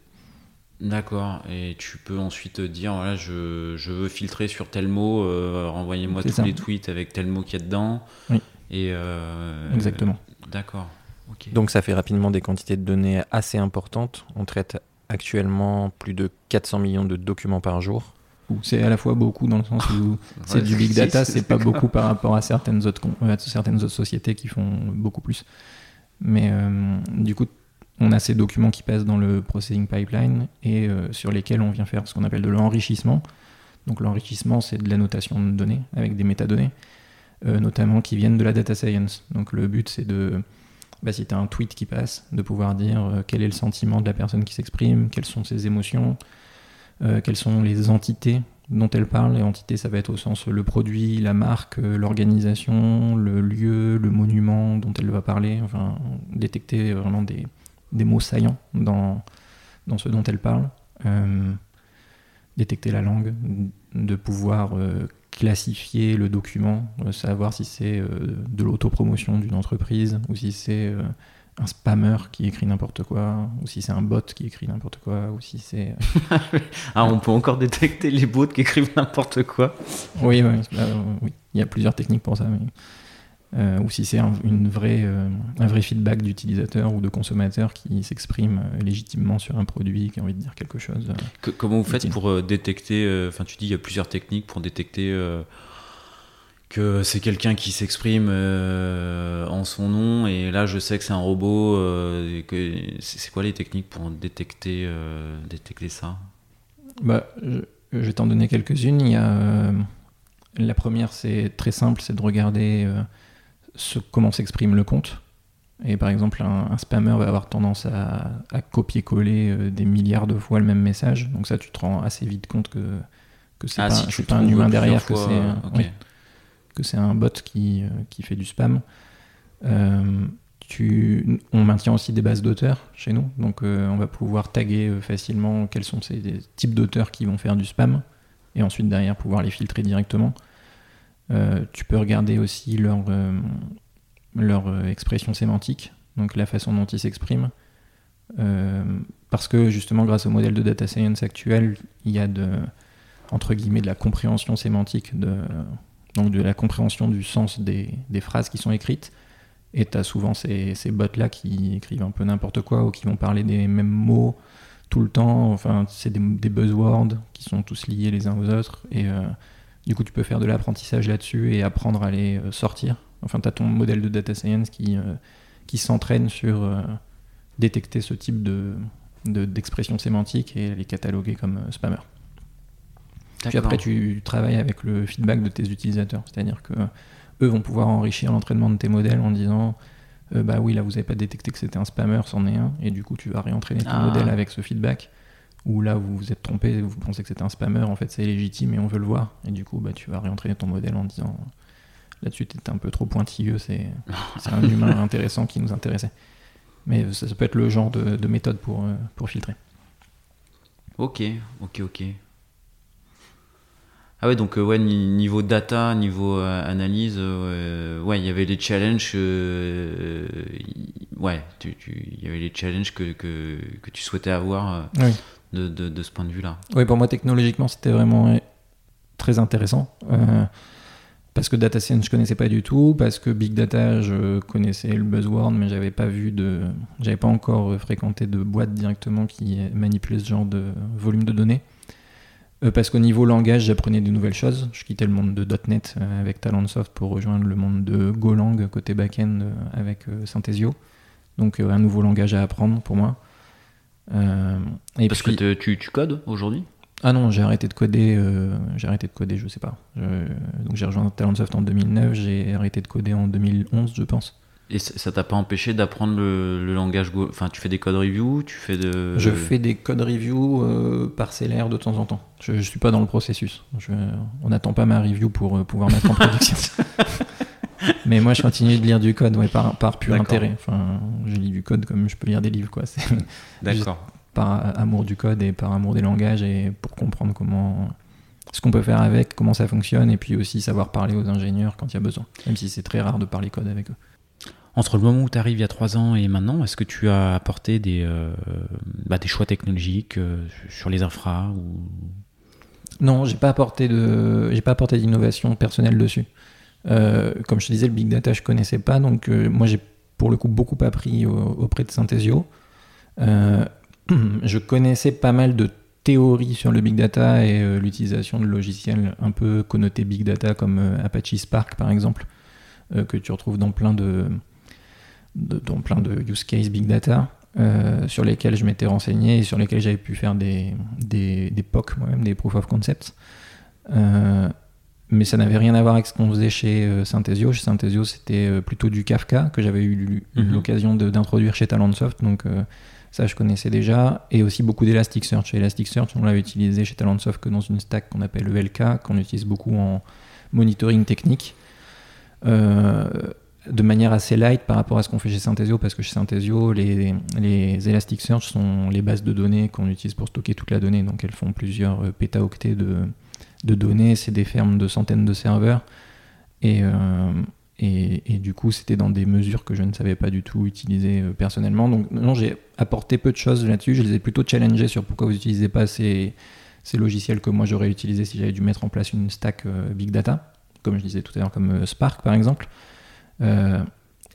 D'accord. Et tu peux ensuite dire voilà, je, je veux filtrer sur tel mot, euh, renvoyez-moi tous ça. les tweets avec tel mot qu'il y a dedans. Oui. Et euh, Exactement. D'accord. Donc ça fait rapidement des quantités de données assez importantes. On traite actuellement plus de 400 millions de documents par jour. C'est à la fois beaucoup dans le sens où [laughs] c'est Ouais, du big data, c'est pas beaucoup par rapport à certaines autres, euh, à certaines autres sociétés qui font beaucoup plus. Mais euh, du coup, on a ces documents qui passent dans le processing pipeline et euh, sur lesquels on vient faire ce qu'on appelle de l'enrichissement. Donc l'enrichissement, c'est de la notation de données avec des métadonnées, euh, notamment qui viennent de la data science. Donc le but, c'est de, bah, si tu as un tweet qui passe, de pouvoir dire euh, quel est le sentiment de la personne qui s'exprime, quelles sont ses émotions, quelles sont les entités dont elle parle. Les entités, ça va être au sens le produit, la marque, l'organisation, le lieu, le monument dont elle va parler. Enfin, détecter vraiment des, des mots saillants dans, dans ce dont elle parle. Euh, détecter la langue, de pouvoir euh, classifier le document, euh, savoir si c'est de l'autopromotion d'une entreprise ou si c'est un spammer qui écrit n'importe quoi, ou si c'est un bot qui écrit n'importe quoi, ou si c'est... [laughs] Ah, on peut encore détecter les bots qui écrivent n'importe quoi. oui, oui, euh, oui, il y a plusieurs techniques pour ça. mais- euh, ou si c'est un, une vraie, euh, un vrai feedback d'utilisateur ou de consommateur qui s'exprime euh, légitimement sur un produit, qui a envie de dire quelque chose. euh. Que- comment vous faites pour détecter Enfin, tu dis il y a plusieurs techniques pour détecter que c'est quelqu'un qui s'exprime euh, en son nom et là je sais que c'est un robot. euh, c'est quoi les techniques pour détecter euh, détecter ça? Bah, je, je vais t'en donner quelques-unes. Il y a, la première, c'est très simple, c'est de regarder ce- comment s'exprime le compte. Et par exemple, un, un spammer va avoir tendance à, à copier-coller euh, des milliards de fois le même message. Donc ça, tu te rends assez vite compte que, que c'est Ah, pas, si un humain derrière, que c'est euh, un- ok. oui, que c'est un bot qui, euh, qui fait du spam. Euh, tu, on maintient aussi des bases d'auteurs chez nous, donc euh, on va pouvoir taguer facilement quels sont ces types d'auteurs qui vont faire du spam, et ensuite derrière pouvoir les filtrer directement. Euh, tu peux regarder aussi leur, euh, leur euh, expression sémantique, donc la façon dont ils s'expriment. Parce que justement, grâce au modèle de data science actuel, il y a de, entre guillemets, de la compréhension sémantique, de, donc de la compréhension du sens des, des phrases qui sont écrites. Et tu as souvent ces, ces bots-là qui écrivent un peu n'importe quoi ou qui vont parler des mêmes mots tout le temps. Enfin, c'est des, buzzwords qui sont tous liés les uns aux autres. Et du coup, tu peux faire de l'apprentissage là-dessus et apprendre à les euh, sortir. Enfin, tu as ton modèle de data science qui, euh, qui s'entraîne sur euh, détecter ce type de, de- d'expression sémantique et les cataloguer comme spammer. Puis après, tu travailles avec le feedback de tes utilisateurs. C'est-à-dire que eux vont pouvoir enrichir l'entraînement de tes modèles en disant euh, Bah oui, là, vous n'avez pas détecté que c'était un spammer, c'en est un. Et du coup, tu vas réentraîner ton Ah. modèle avec ce feedback. Ou là, vous vous êtes trompé, vous pensez que c'était un spammer, en fait, c'est légitime et on veut le voir. Et du coup, bah, tu vas réentraîner ton modèle en disant Là-dessus, tu un peu trop pointilleux, [laughs] c'est un humain intéressant qui nous intéressait. Mais ça, ça peut être le genre de, de méthode pour, euh, pour filtrer. Ok, ok, ok. Ah ouais, donc euh, ouais, ni- niveau data, niveau euh, analyse, euh, ouais, il y avait les challenges, ouais, il y avait les challenges que, que, que tu souhaitais avoir Oui. De, ce point de vue-là. Oui, pour moi, technologiquement, c'était vraiment euh, très intéressant. Euh, parce que data science, je connaissais pas du tout. Parce que big data, je connaissais le buzzword, mais j'avais pas vu de, j'avais pas encore euh, fréquenté de boîte directement qui manipulait ce genre de volume de données. Parce qu'au niveau langage, j'apprenais de nouvelles choses. Je quittais le monde de .NET avec Talentsoft pour rejoindre le monde de Golang côté back-end avec Synthesio. Donc un nouveau langage à apprendre pour moi. Euh, et Parce puis- que tu, tu codes aujourd'hui? Ah non, j'ai arrêté de coder, euh, j'ai arrêté de coder, je sais pas. Je- donc j'ai rejoint Talentsoft en 2009, j'ai arrêté de coder en 2011, je pense. Et ça t'a pas empêché d'apprendre le, langage Go Enfin, tu fais des code reviews, tu fais de. Je fais des code reviews euh, parcellaires de temps en temps. Je, ne suis pas dans le processus. on n'attend pas ma review pour euh, pouvoir mettre en [laughs] production. [laughs] Mais moi, je continue de lire du code, ouais, par, par pur intérêt. Enfin, je lis du code comme je peux lire des livres, quoi. [laughs] D'accord. Par amour du code et par amour des langages et pour comprendre comment ce qu'on peut faire avec, comment ça fonctionne, et puis aussi savoir parler aux ingénieurs quand il y a besoin, même si c'est très rare de parler code avec eux. Entre le moment où tu arrives il y a trois ans et maintenant, est-ce que tu as apporté des, euh, bah, des choix technologiques euh, sur les infras ou... Non, j'ai pas apporté de, j'ai pas apporté d'innovation personnelle dessus. Euh, comme je te disais, le big data je connaissais pas, donc moi j'ai pour le coup beaucoup appris auprès de Synthesio. [clears throat] je connaissais pas mal de théories sur le big data et l'utilisation de logiciels un peu connotés big data comme Apache Spark par exemple, que tu retrouves dans plein de dans plein de use case big data euh, sur lesquels je m'étais renseigné et sur lesquels j'avais pu faire des, des, des POC moi-même, des proof of concept. Euh, mais ça n'avait rien à voir avec ce qu'on faisait chez euh, Synthesio. Chez Synthesio, c'était plutôt du Kafka que j'avais eu mhm. l'occasion d'introduire chez Talentsoft. Donc ça, je connaissais déjà. Et aussi beaucoup d'Elasticsearch. Elasticsearch, on l'avait utilisé chez Talentsoft que dans une stack qu'on appelle ELK, qu'on utilise beaucoup en monitoring technique. Euh, de manière assez light par rapport à ce qu'on fait chez Synthesio, parce que chez Synthesio, les, les Elasticsearch sont les bases de données qu'on utilise pour stocker toute la donnée. Donc elles font plusieurs euh, pétaoctets de, de données, c'est des fermes de centaines de serveurs. Euh, et, et, du coup, c'était dans des mesures que je ne savais pas du tout utiliser euh, personnellement. Donc non, j'ai apporté peu de choses là-dessus. Je les ai plutôt challengés sur pourquoi vous n'utilisez pas ces, ces, logiciels que moi j'aurais utilisé si j'avais dû mettre en place une stack big data, comme je disais tout à l'heure, comme Spark par exemple. Euh,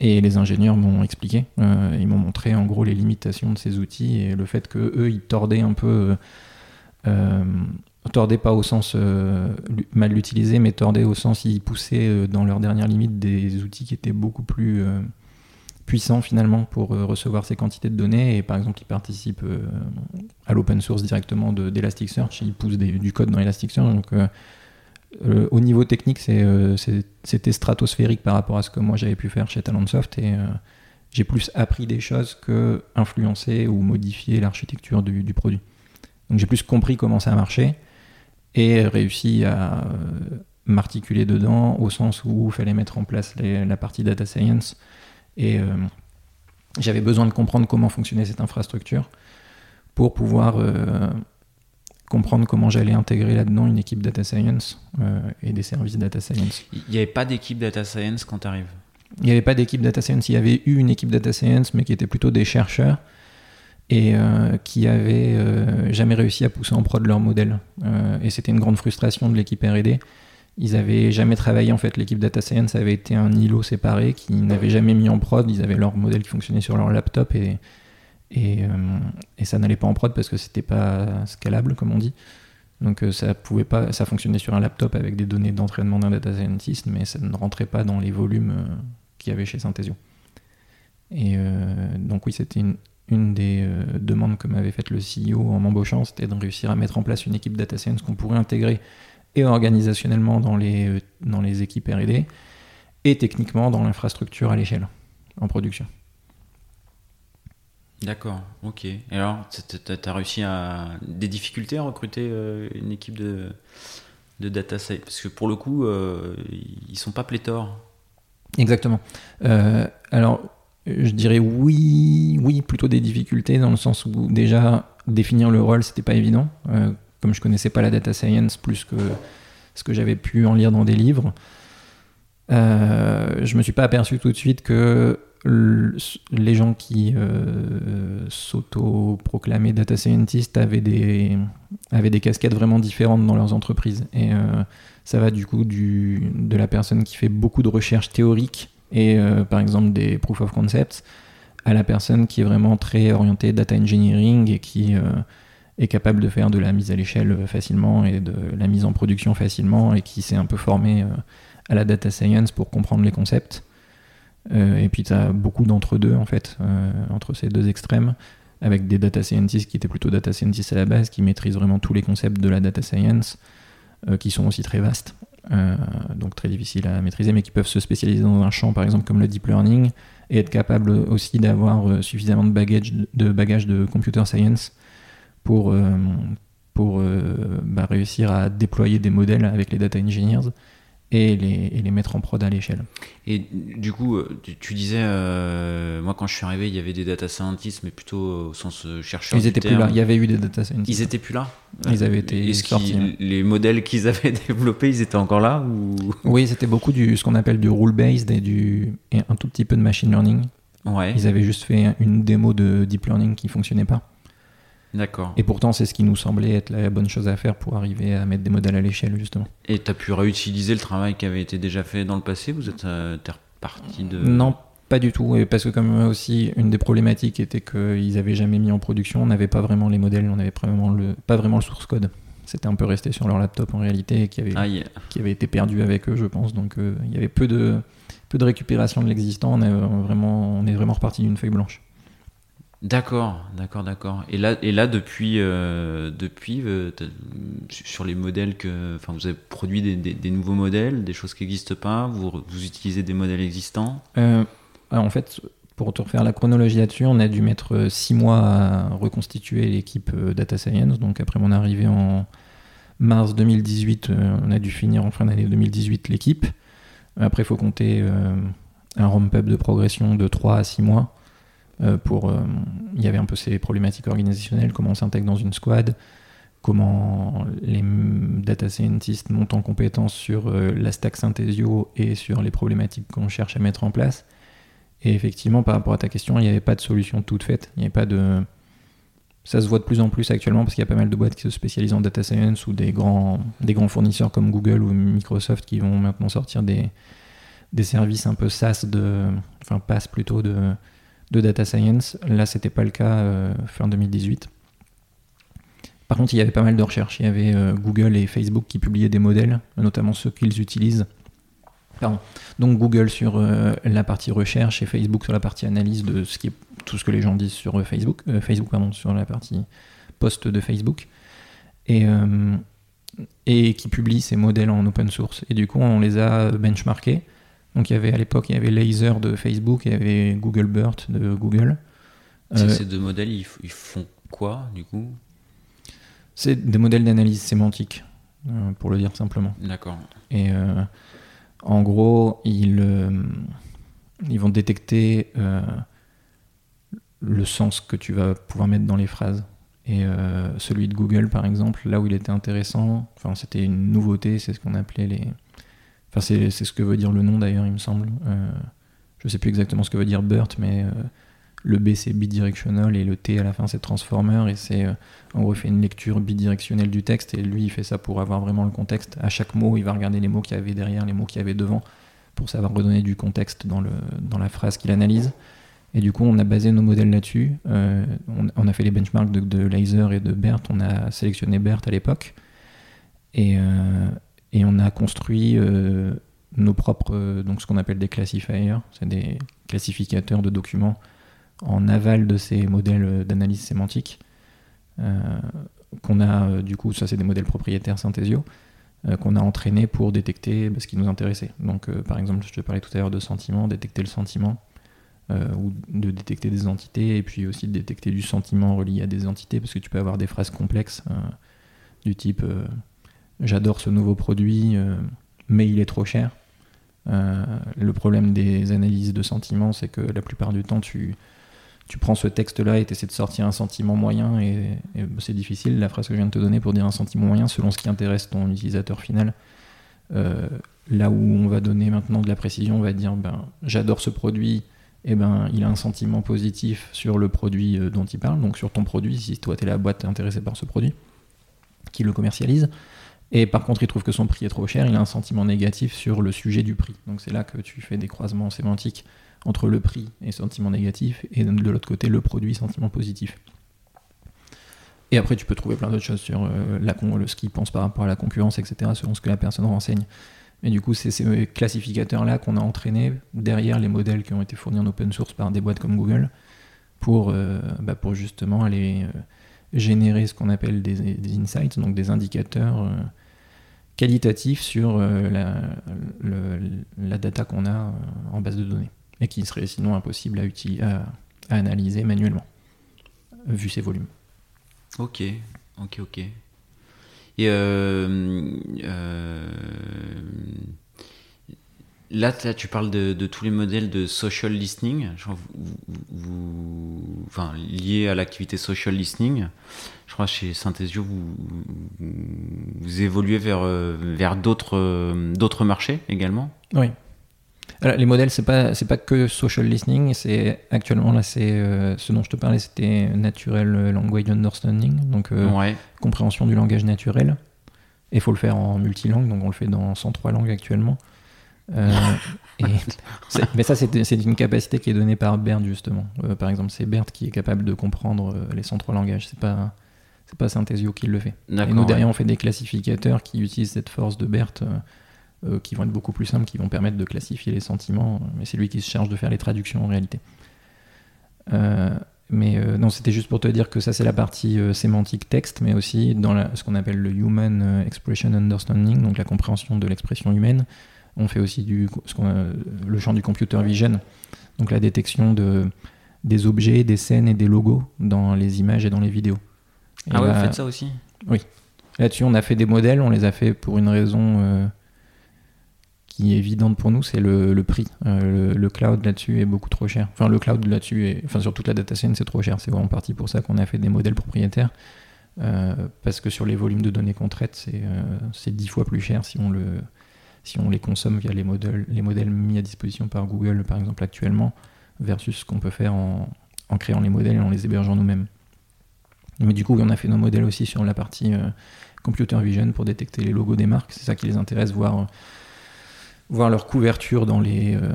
et les ingénieurs m'ont expliqué, euh, ils m'ont montré en gros les limitations de ces outils et le fait que eux ils tordaient un peu, euh, tordaient pas au sens mal l'utiliser, mais tordaient au sens ils poussaient dans leur dernière limite des outils qui étaient beaucoup plus puissants finalement pour recevoir ces quantités de données. Et par exemple ils participent à l'open source directement d'Elasticsearch, ils poussent du code dans Elasticsearch. Donc euh, au niveau technique, euh, c'était stratosphérique par rapport à ce que moi j'avais pu faire chez Talentsoft. Et euh, j'ai plus appris des choses que influencer ou modifier l'architecture du, produit. Donc j'ai plus compris comment ça marchait et réussi à m'articuler dedans au sens où il fallait mettre en place la partie data science et j'avais besoin de comprendre comment fonctionnait cette infrastructure pour pouvoir comprendre comment j'allais intégrer là-dedans une équipe data science euh, et des services data science. Il n'y avait pas d'équipe data science quand tu arrives Il n'y avait pas d'équipe data science. Il y avait eu une équipe data science, mais qui était plutôt des chercheurs et euh, qui avaient euh, jamais réussi à pousser en prod leur modèle. et c'était une grande frustration de l'équipe R&D. Ils avaient jamais travaillé en fait. L'équipe data science avait été un îlot séparé qui n'avait jamais mis en prod. Ils avaient leur modèle qui fonctionnait sur leur laptop et et, euh, ça n'allait pas en prod parce que c'était pas scalable, comme on dit. Donc euh, ça pouvait pas, ça fonctionnait sur un laptop avec des données d'entraînement d'un data scientist, mais ça ne rentrait pas dans les volumes euh, qu'il y avait chez Synthesio. Et donc oui, c'était une, une, des demandes que m'avait faite le CEO en m'embauchant, c'était de réussir à mettre en place une équipe data science qu'on pourrait intégrer et organisationnellement dans les, dans les équipes R&D et techniquement dans l'infrastructure à l'échelle, en production. D'accord, ok. Et alors, tu as réussi à des difficultés à recruter euh, une équipe de, de data science Parce que pour le coup, euh, ils sont pas pléthores. Exactement. Euh, alors, je dirais oui, oui, plutôt des difficultés dans le sens où déjà définir le rôle, c'était pas évident. comme je connaissais pas la data science plus que ce que j'avais pu en lire dans des livres, je me suis pas aperçu tout de suite que les gens qui euh, s'auto-proclamaient data scientists avaient des, avaient des casquettes vraiment différentes dans leurs entreprises. Et euh, ça va du coup du, de la personne qui fait beaucoup de recherches théoriques et euh, par exemple des proof of concepts à la personne qui est vraiment très orientée data engineering et qui est capable de faire de la mise à l'échelle facilement et de la mise en production facilement et qui s'est un peu formé à la data science pour comprendre les concepts. Euh, et puis tu as beaucoup d'entre-deux, en fait, euh, entre ces deux extrêmes, avec des data scientists qui étaient plutôt data scientists à la base, qui maîtrisent vraiment tous les concepts de la data science, euh, qui sont aussi très vastes, donc très difficiles à maîtriser, mais qui peuvent se spécialiser dans un champ, par exemple, comme le deep learning, et être capable aussi d'avoir suffisamment de bagages de, bagages de computer science pour, pour bah, réussir à déployer des modèles avec les data engineers et les, mettre en prod à l'échelle. Et du coup, euh, tu, disais, euh, moi quand je suis arrivé, il y avait des data scientists, mais plutôt au sens euh, chercheur. Ils étaient plus là. Il y avait eu des data scientists. Ils étaient plus là. Ils avaient été sortis. les modèles qu'ils [laughs] avaient développés, ils étaient encore là ou? Oui, c'était beaucoup du ce qu'on appelle du rule based et du et un tout petit peu de machine learning. Ouais. Ils avaient juste fait une démo de deep learning qui fonctionnait pas. D'accord. Et pourtant, c'est ce qui nous semblait être la bonne chose à faire pour arriver à mettre des modèles à l'échelle, justement. Et tu as pu réutiliser le travail qui avait été déjà fait dans le passé Vous êtes euh, reparti de. Non, pas du tout. Et parce que, comme aussi, une des problématiques était qu'ils n'avaient jamais mis en production, on n'avait pas vraiment les modèles, on n'avait le, pas vraiment le source code. C'était un peu resté sur leur laptop en réalité, qui avait, qui avait été perdu avec eux, je pense. Donc, euh, il y avait peu de, peu de récupération de l'existant. On, vraiment, on est vraiment reparti d'une feuille blanche. D'accord, d'accord, d'accord. Et là, et là depuis, euh, depuis euh, sur les modèles que, enfin, vous avez produit des, nouveaux modèles, des choses qui n'existent pas. Vous, vous, utilisez des modèles existants? Euh, en fait, pour te refaire la chronologie là-dessus, on a dû mettre six mois à reconstituer l'équipe data science. Donc après mon arrivée en mars 2018, on a dû finir en fin d'année 2018 l'équipe. Après, il faut compter un ramp-up de progression de 3 à 6 mois pour, euh, il y avait un peu ces problématiques organisationnelles, comment on s'intègre dans une squad, comment les data scientists montent en compétence sur euh, la stack Synthesio et sur les problématiques qu'on cherche à mettre en place. Et effectivement, par rapport à ta question, il n'y avait pas de solution toute faite. Il n'y avait pas de. Ça se voit de plus en plus actuellement parce qu'il y a pas mal de boîtes qui se spécialisent en data science ou des grands, des grands fournisseurs comme Google ou Microsoft qui vont maintenant sortir des, des services un peu SaaS de. Enfin, passe plutôt de de data science. Là, c'était pas le cas euh, fin 2018. Par contre, il y avait pas mal de recherches. Il y avait euh, Google et Facebook qui publiaient des modèles, notamment ceux qu'ils utilisent. Pardon. Donc Google sur euh, la partie recherche et Facebook sur la partie analyse de ce qui est, tout ce que les gens disent sur Facebook, Facebook pardon, sur la partie post de Facebook, et, et qui publient ces modèles en open source. Et du coup, on les a benchmarkés donc il y avait à l'époque, il y avait Laser de Facebook et il y avait Google BERT de Google. Euh, ces deux modèles, ils, font quoi du coup? C'est des modèles d'analyse sémantique, euh, pour le dire simplement. D'accord. Et euh, en gros, ils, ils vont détecter le sens que tu vas pouvoir mettre dans les phrases. Et celui de Google, par exemple, là où il était intéressant, enfin c'était une nouveauté, c'est ce qu'on appelait les Enfin, c'est ce que veut dire le nom d'ailleurs, il me semble. Euh, je sais plus exactement ce que veut dire BERT, mais euh, le B c'est bidirectional et le T à la fin c'est transformer. Et c'est, euh, en gros, fait une lecture bidirectionnelle du texte et lui il fait ça pour avoir vraiment le contexte. À chaque mot, il va regarder les mots qu'il y avait derrière, les mots qu'il y avait devant, pour savoir redonner du contexte dans, le, dans la phrase qu'il analyse. Et du coup, on a basé nos modèles là-dessus. on, a fait les benchmarks de, de et de BERT. On a sélectionné BERT à l'époque. Et, et on a construit euh, nos propres, euh, donc ce qu'on appelle des classifiers, c'est des classificateurs de documents en aval de ces modèles d'analyse sémantique. Euh, qu'on a, du coup, ça c'est des modèles propriétaires Synthesio, qu'on a entraînés pour détecter bah, ce qui nous intéressait. Donc, par exemple, je te parlais tout à l'heure de sentiment, détecter le sentiment, ou de détecter des entités, et puis aussi de détecter du sentiment relié à des entités, parce que tu peux avoir des phrases complexes du type j'adore ce nouveau produit, euh, mais il est trop cher. Euh, le problème des analyses de sentiments, c'est que la plupart du temps, tu, tu prends ce texte-là et tu essaies de sortir un sentiment moyen, et, c'est difficile, la phrase que je viens de te donner, pour dire un sentiment moyen, selon ce qui intéresse ton utilisateur final. Euh, là où on va donner maintenant de la précision, on va dire ben, j'adore ce produit, et ben, il a un sentiment positif sur le produit dont il parle, donc sur ton produit, si toi tu es la boîte intéressée par ce produit, qui le commercialise. Et par contre, il trouve que son prix est trop cher, il a un sentiment négatif sur le sujet du prix. Donc c'est là que tu fais des croisements sémantiques entre le prix et sentiment négatif, et de l'autre côté, le produit, sentiment positif. Et après, tu peux trouver plein d'autres choses sur euh, ce qu'il pense par rapport à la concurrence, etc., selon ce que la personne renseigne. Mais du coup, c'est ces classificateurs-là qu'on a entraînés derrière les modèles qui ont été fournis en open source par des boîtes comme Google pour, euh, bah, justement aller euh, générer ce qu'on appelle des, insights, donc des indicateurs qualitatif sur euh, la, data qu'on a euh, en base de données. et qui serait sinon impossible à, analyser manuellement, vu ces volumes. Ok, ok, ok. Et euh, euh, là, tu parles de, tous les modèles de social listening, enfin, liés à l'activité social listening. Je crois que chez Synthesio, vous, vous, évoluez vers, euh, vers d'autres marchés également Oui. les modèles, c'est pas c'est pas que social listening. C'est actuellement là, c'est ce dont je te parlais, c'était natural language understanding, donc compréhension du langage naturel. Et il faut le faire en multilangue, donc on le fait dans 103 langues actuellement. Euh, [laughs] mais ça, c'est une capacité qui est donnée par BERT, justement. Euh, par exemple, c'est BERT qui est capable de comprendre euh, les 103 langages. C'est pas, c'est pas Synthesio qui le fait. Et nous, derrière, on fait des classificateurs qui utilisent cette force de BERT, qui vont être beaucoup plus simples, qui vont permettre de classifier les sentiments. Mais c'est lui qui se charge de faire les traductions en réalité. Mais euh, non, c'était juste pour te dire que ça, c'est la partie euh, sémantique texte, mais aussi dans ce qu'on appelle le Human euh, Expression Understanding, donc la compréhension de l'expression humaine. On fait aussi du, le champ du computer vision, donc la détection de, des objets, des scènes et des logos dans les images et dans les vidéos. ah ouais, vous faites ça aussi? Oui. Là-dessus, on a fait des modèles, on les a fait pour une raison qui est évidente pour nous, c'est le, prix. Euh, le, cloud là-dessus est beaucoup trop cher. Enfin, le cloud là-dessus, est, enfin sur toute la data scène, c'est trop cher. C'est vraiment parti pour ça qu'on a fait des modèles propriétaires. Euh, parce que sur les volumes de données qu'on traite, c'est euh, dix fois plus cher si on, le, si on les consomme via les modèles, les modèles mis à disposition par Google, par exemple, actuellement, versus ce qu'on peut faire en, créant les modèles et en les hébergeant nous-mêmes. Mais du coup, on a fait nos modèles aussi sur la partie computer vision pour détecter les logos des marques. C'est ça qui les intéresse, voir leur couverture euh,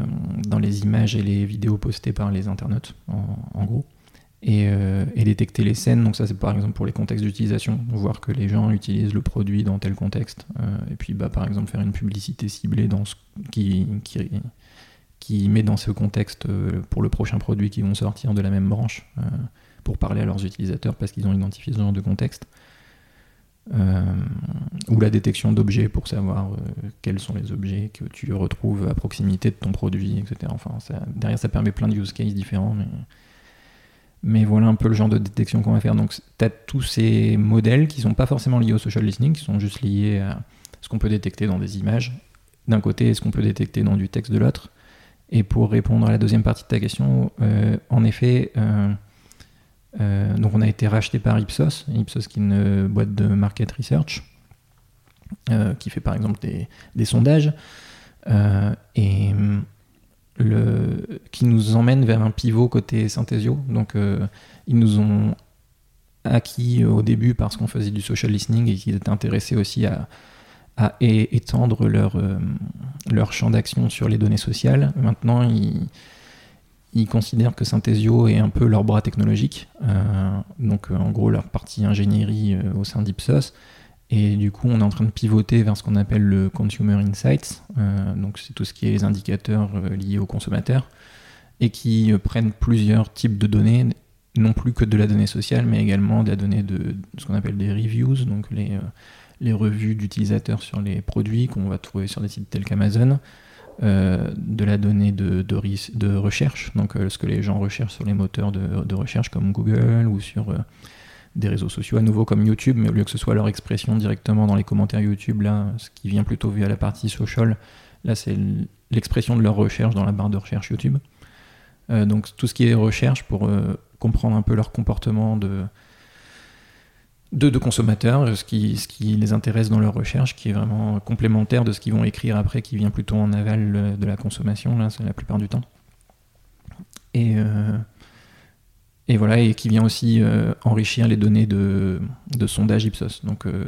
dans les images et les vidéos postées par les internautes, en, gros. Euh, et, détecter les scènes. Donc ça c'est par exemple pour les contextes d'utilisation, voir que les gens utilisent le produit dans tel contexte. Euh, et puis bah, par exemple faire une publicité ciblée dans ce, qui, qui, qui met dans ce contexte pour le prochain produit qui vont sortir de la même branche, pour parler à leurs utilisateurs parce qu'ils ont identifié ce genre de contexte. Euh, ou la détection d'objets pour savoir euh, quels sont les objets que tu retrouves à proximité de ton produit, etc. Enfin, derrière, ça permet plein de use cases différents, mais, mais voilà un peu le genre de détection qu'on va faire. Donc, tu as tous ces modèles qui sont pas forcément liés au social listening, qui sont juste liés à ce qu'on peut détecter dans des images d'un côté et ce qu'on peut détecter dans du texte de l'autre? Et pour répondre à la deuxième partie de ta question, euh, en effet, euh, donc on a été racheté par Ipsos, Ipsos qui est une boîte de market research, euh, qui fait par exemple des, sondages, euh, et qui nous emmène vers un pivot côté Synthesio. Donc ils nous ont acquis au début parce qu'on faisait du social listening et qu'ils étaient intéressés aussi à, étendre leur, leur champ d'action sur les données sociales. Maintenant, ils considèrent que Synthesio est un peu leur bras technologique, euh, donc euh, en gros leur partie ingénierie euh, au sein d'Ipsos. Et du coup, on est en train de pivoter vers ce qu'on appelle le Consumer Insights, donc c'est tout ce qui est les indicateurs liés aux consommateurs, et qui prennent plusieurs types de données, non plus que de la donnée sociale, mais également de la donnée de, ce qu'on appelle des reviews, donc les, les revues d'utilisateurs sur les produits qu'on va trouver sur des sites tels qu'Amazon, euh, de la donnée de, de, recherche, donc euh, ce que les gens recherchent sur les moteurs de, recherche comme Google ou sur euh, des réseaux sociaux à nouveau comme YouTube, mais au lieu que ce soit leur expression directement dans les commentaires YouTube, là, ce qui vient plutôt via la partie social, là c'est l'expression de leur recherche dans la barre de recherche YouTube. donc tout ce qui est recherche pour comprendre un peu leur comportement de, de, consommateurs, ce qui, les intéresse dans leur recherche, qui est vraiment complémentaire de ce qu'ils vont écrire après, qui vient plutôt en aval de la consommation, là, c'est la plupart du temps. Et, euh, et voilà, et qui vient aussi euh, enrichir les données de, de sondage Ipsos. Donc, euh,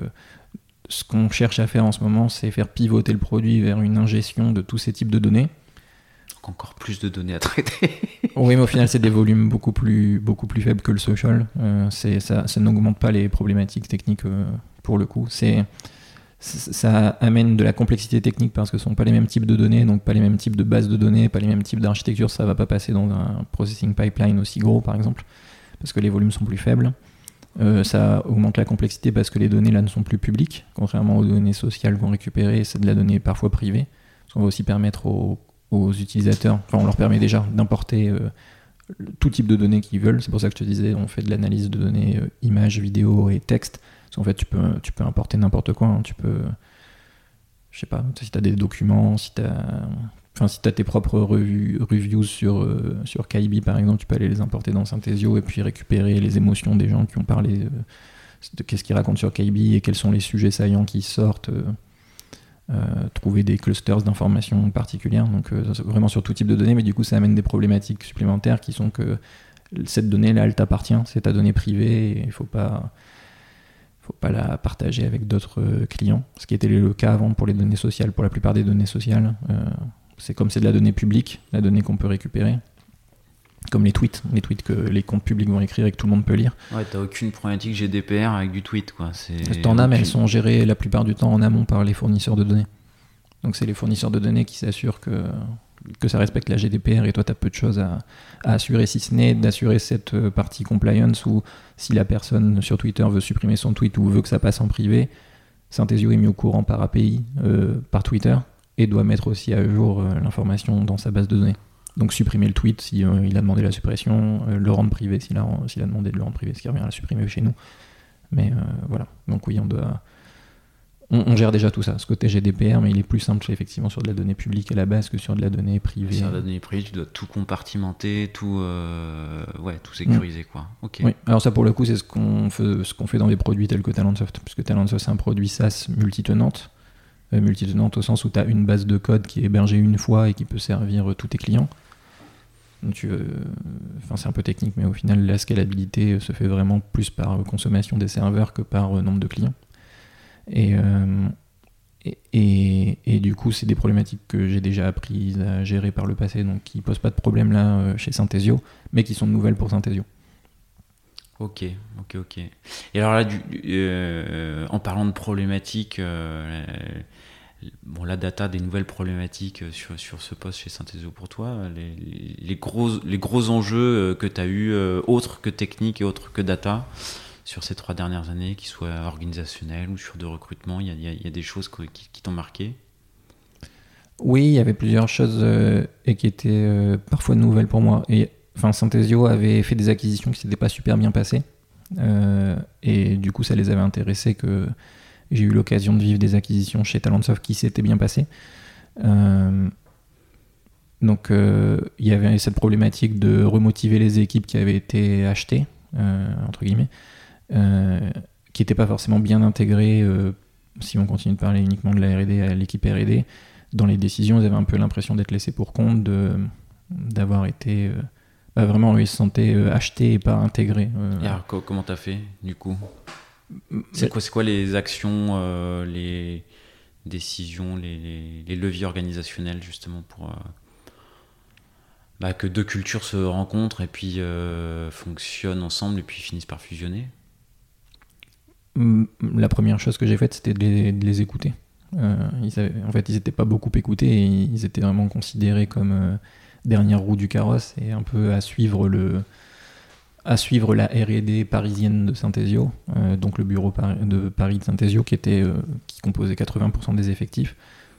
ce qu'on cherche à faire en ce moment, c'est faire pivoter le produit vers une ingestion de tous ces types de données encore plus de données à traiter. [laughs] oui, mais au final, c'est des volumes beaucoup plus, beaucoup plus faibles que le social. Euh, ça, ça n'augmente pas les problématiques techniques pour le coup. C'est, ça amène de la complexité technique parce que ce ne sont pas les mêmes types de données, donc pas les mêmes types de bases de données, pas les mêmes types d'architecture. Ça ne va pas passer dans un processing pipeline aussi gros, par exemple, parce que les volumes sont plus faibles. Euh, ça augmente la complexité parce que les données là ne sont plus publiques, contrairement aux données sociales qu'on récupère, c'est de la donnée parfois privée. Ça va aussi permettre aux utilisateurs. Enfin, on leur permet déjà d'importer tout type de données qu'ils veulent. C'est pour ça que je te disais, on fait de l'analyse de données images, vidéos et texte. Parce qu'en fait, tu peux, tu peux importer n'importe quoi. Hein. Tu peux, je sais pas, si tu as des documents, si tu as Enfin, si tes propres reviews sur, euh, sur Kaibi, par exemple, tu peux aller les importer dans Synthesio et puis récupérer les émotions des gens qui ont parlé euh, de qu'est-ce qu'ils racontent sur Kaibi et quels sont les sujets saillants qui sortent. Euh, trouver des clusters d'informations particulières, donc vraiment sur tout type de données, mais du coup ça amène des problématiques supplémentaires qui sont que cette donnée là elle t'appartient, c'est ta donnée privée et il faut pas faut pas la partager avec d'autres clients, ce qui était le cas avant pour les données sociales, pour la plupart des données sociales. C'est comme c'est de la donnée publique, la donnée qu'on peut récupérer. Comme les tweets, les tweets que les comptes publics vont écrire et que tout le monde peut lire. Ouais, t'as aucune problématique GDPR avec du tweet, quoi. T'en as, mais elles sont gérées la plupart du temps en amont par les fournisseurs de données. Donc c'est les fournisseurs de données qui s'assurent que, que ça respecte la GDPR et toi tu as peu de choses à, assurer si ce n'est d'assurer cette euh, partie compliance ou si la personne sur Twitter veut supprimer son tweet ou veut que ça passe en privé, Synthesio est mis au courant par API, euh, par Twitter et doit mettre aussi à jour euh, l'information dans sa base de données. Donc supprimer le tweet si euh, il a demandé la suppression, le rendre privé s'il a demandé de le rendre privé, ce qui revient à la supprimer chez nous. Mais voilà, donc oui, on doit... On, gère déjà tout ça, ce côté GDPR, mais il est plus simple effectivement sur de la donnée publique à la base que sur de la donnée privée. Sur la donnée privée, tu dois tout compartimenter, tout, ouais, tout sécuriser. Quoi. Ok. Oui, alors ça pour le coup, c'est ce qu'on fait, ce qu'on fait dans des produits tels que Talentsoft, puisque Talentsoft c'est un produit SaaS multitenante euh, multitenante au sens où tu as une base de code qui est hébergée une fois et qui peut servir tous tes clients. Donc, enfin, c'est un peu technique, mais au final, la scalabilité se fait vraiment plus par consommation des serveurs que par nombre de clients. Et, euh, et, et, du coup, c'est des problématiques que j'ai déjà apprises à gérer par le passé, donc qui ne posent pas de problème là euh, chez Synthesio, mais qui sont nouvelles pour Synthesio. Ok, ok, ok. Et alors là, du, en parlant de problématiques, bon, la data, des nouvelles problématiques euh, sur, sur ce poste chez Synthesio pour toi, les, gros, les gros enjeux euh, que tu as eu, euh, autres que techniques et autres que data, sur ces trois dernières années, qu'ils soient organisationnels ou sur de recrutement, il y a, des choses qui, t'ont marqué? Oui, il y avait plusieurs choses et qui étaient parfois nouvelles pour moi. Enfin, Synthesio avait fait des acquisitions qui s'étaient pas super bien passées. et du coup, ça les avait intéressés que j'ai eu l'occasion de vivre des acquisitions chez Talentsoft qui s'étaient bien passées. Euh, donc euh, il y avait cette problématique de remotiver les équipes qui avaient été achetées, euh, entre guillemets, qui n'étaient pas forcément bien intégrées, si on continue de parler uniquement de la RD à l'équipe RD. Dans les décisions, ils avaient un peu l'impression d'être laissés pour compte, d'avoir été... Bah, vraiment, ils se sentaient achetés et pas intégrés. Et alors, comment t'as fait, du coup c'est quoi, quoi, les actions, euh, les décisions, les, leviers organisationnels justement pour euh, bah, que deux cultures se rencontrent et puis euh, fonctionnent ensemble et puis finissent par fusionner La première chose que j'ai faite, c'était de, les, écouter. en fait, ils n'étaient pas beaucoup écoutés et ils étaient vraiment considérés comme dernière roue du carrosse et un peu à suivre le, à suivre la R&D parisienne de Synthesio, euh, donc le bureau de Paris de Synthesio qui, était, euh, qui composait 80% des effectifs.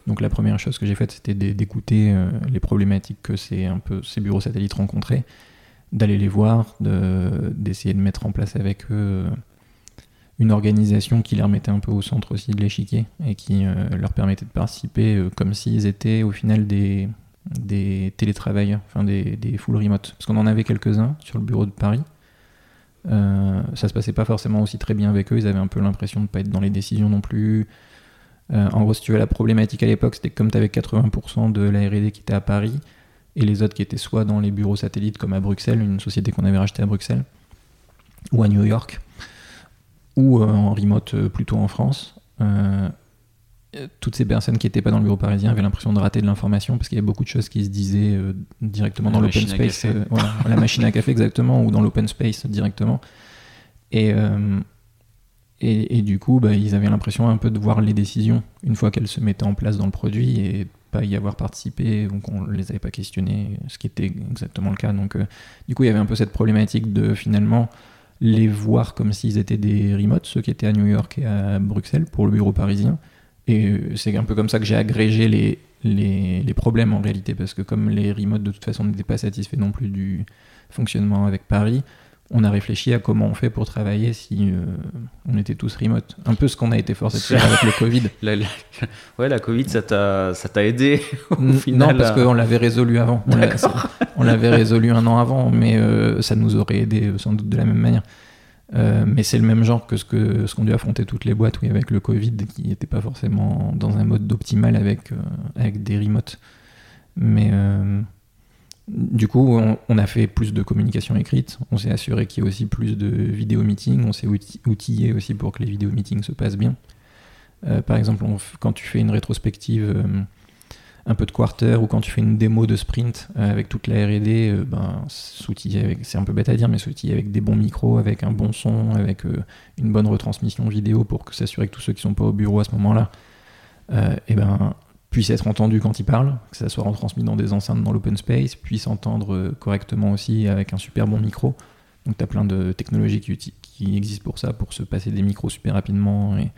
Donc la première chose que j'ai faite, c'était d'écouter euh, les problématiques que ces, un peu, ces bureaux satellites rencontraient, d'aller les voir, d'essayer de, mettre en place avec eux une organisation qui les remettait un peu au centre aussi de l'échiquier et qui leur permettait de participer comme s'ils étaient au final des, des télétravailleurs, enfin des, des full remote. Parce qu'on en avait quelques-uns sur le bureau de Paris. Euh, ça se passait pas forcément aussi très bien avec eux, ils avaient un peu l'impression de ne pas être dans les décisions non plus. Euh, en gros, si tu veux, la problématique à l'époque, c'était que comme tu avais 80% de la RD qui était à Paris, et les autres qui étaient soit dans les bureaux satellites comme à Bruxelles, une société qu'on avait rachetée à Bruxelles, ou à New York, ou euh, en remote plutôt en France toutes ces personnes qui n'étaient pas dans le bureau parisien avaient l'impression de rater de l'information parce qu'il y a beaucoup de choses qui se disaient euh, directement dans l'open space, euh, [laughs] la machine à café exactement, ou dans l'open space directement. Et, euh, et, du coup, bah, ils avaient l'impression un peu de voir les décisions une fois qu'elles se mettaient en place dans le produit et pas y avoir participé, donc on les avait pas questionnées, ce qui était exactement le cas. Donc, du coup, il y avait un peu cette problématique de finalement les voir comme s'ils étaient des remotes, ceux qui étaient à New York et à Bruxelles pour le bureau parisien. Et c'est un peu comme ça que j'ai agrégé les, les, les, problèmes en réalité, parce que comme les remotes de toute façon n'étaient pas satisfaits non plus du fonctionnement avec Paris, on a réfléchi à comment on fait pour travailler si euh, on était tous remote. Un peu ce qu'on a été forcé de faire avec le Covid. [laughs] La, ouais, la Covid, ça t'a aidé au final, Non, parce qu'on l'avait résolu avant. [laughs] On l'avait résolu un an avant, mais euh, ça nous aurait aidé euh, sans doute de la même manière. mais c'est le même genre que ce qu'ont ce qu'on dû affronter toutes les boîtes oui, avec le Covid, qui n'était pas forcément dans un mode optimal avec, avec des remotes. Mais du coup, on, a fait plus de communication écrite, on s'est assuré qu'il y ait aussi plus de vidéo meetings, on s'est outillé aussi pour que les vidéo meetings se passent bien. Euh, par exemple, quand tu fais une rétrospective euh, un peu de quarter ou quand tu fais une démo de sprint euh, avec toute la R&D, ben, c'est un peu bête à dire, mais s'outiller avec des bons micros, avec un bon son, avec une bonne retransmission vidéo pour s'assurer que tous ceux qui sont pas au bureau à ce moment-là, et ben puisse être entendu quand il parle, que ça soit retransmis dans des enceintes dans l'open space, puisse entendre euh, correctement aussi avec un super bon micro. Donc tu as plein de technologies qui, qui, existent pour ça, pour se passer des micros super rapidement et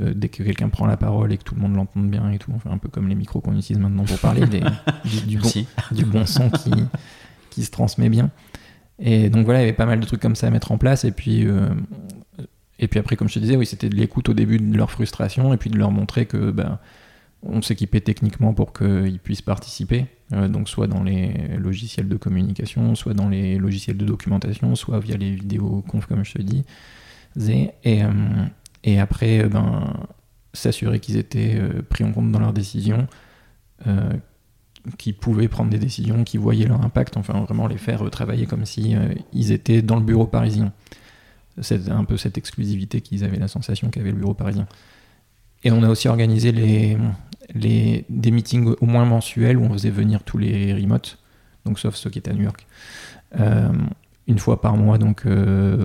euh, dès que quelqu'un prend la parole et que tout le monde l'entende bien et tout, enfin un peu comme les micros qu'on utilise maintenant pour parler, [laughs] du, bon, du, bon, son qui, qui, se transmet bien. Et donc voilà, il y avait pas mal de trucs comme ça à mettre en place et puis... Euh, et puis après, comme je te disais, oui, c'était de l'écoute au début de leur frustration et puis de leur montrer que ben, on s'équipait techniquement pour qu'ils puissent participer, euh, donc soit dans les logiciels de communication, soit dans les logiciels de documentation, soit via les vidéos conf comme je te dis. Et, euh, et après, euh, ben, s'assurer qu'ils étaient pris en compte dans leurs décisions, qu'ils pouvaient prendre des décisions, qu'ils voyaient leur impact, enfin vraiment les faire travailler comme si ils étaient dans le bureau parisien. C'est un peu cette exclusivité qu'ils avaient la sensation qu'avait le bureau parisien. Et on a aussi organisé les, les, des meetings au moins mensuels où on faisait venir tous les remotes, donc sauf ceux qui étaient à New York, euh, une fois par mois, donc euh,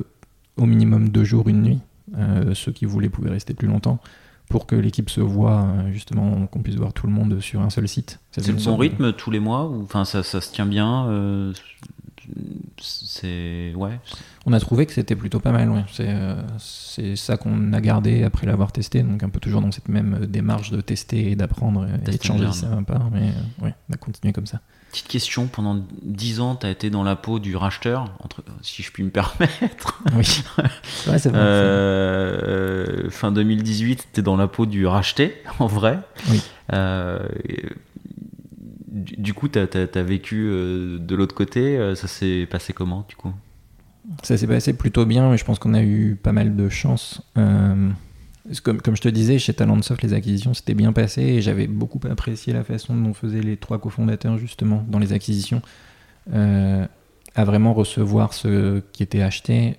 au minimum deux jours, une nuit. Euh, ceux qui voulaient pouvaient rester plus longtemps pour que l'équipe se voit, justement, qu'on puisse voir tout le monde sur un seul site. C'est le bon rythme tous les mois ou enfin ça, ça, se tient bien c'est ouais. On a trouvé que c'était plutôt pas mal. Ouais. Euh, c'est ça qu'on a gardé après l'avoir testé, donc un peu toujours dans cette même démarche de tester et d'apprendre et de changer ça va pas. Mais euh, ouais, on a continué comme ça. Petite question, pendant 10 ans, tu as été dans la peau du racheteur, entre, si je puis me [laughs] permettre. Oui, [laughs] ouais, c'est vrai. Euh, fin 2018, tu es dans la peau du racheté, [laughs] en vrai. Oui du coup, tu as, vécu euh, de l'autre côté. Euh, ça s'est passé comment, du coup? Ça s'est passé plutôt bien, mais je pense qu'on a eu pas mal de chance. Euh, comme, je te disais, chez Talentsoft, les acquisitions s'étaient bien passées et j'avais beaucoup apprécié la façon dont faisaient les trois cofondateurs, justement, dans les acquisitions, à vraiment recevoir ce qui était acheté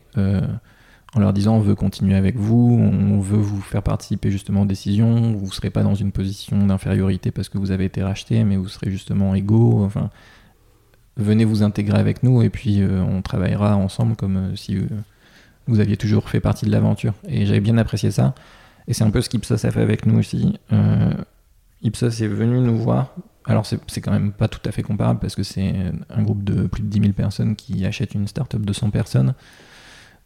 en leur disant on veut continuer avec vous, on veut vous faire participer justement aux décisions, vous ne serez pas dans une position d'infériorité parce que vous avez été racheté, mais vous serez justement égaux. Enfin, venez vous intégrer avec nous et puis euh, on travaillera ensemble comme euh, si euh, vous aviez toujours fait partie de l'aventure. Et j'avais bien apprécié ça. Et c'est un peu ce qu'Ipsos a fait avec nous aussi. Ipsos est venu nous voir. Alors c'est quand même pas tout à fait comparable parce que c'est un groupe de plus de 10 000 personnes qui achètent une startup de 100 personnes.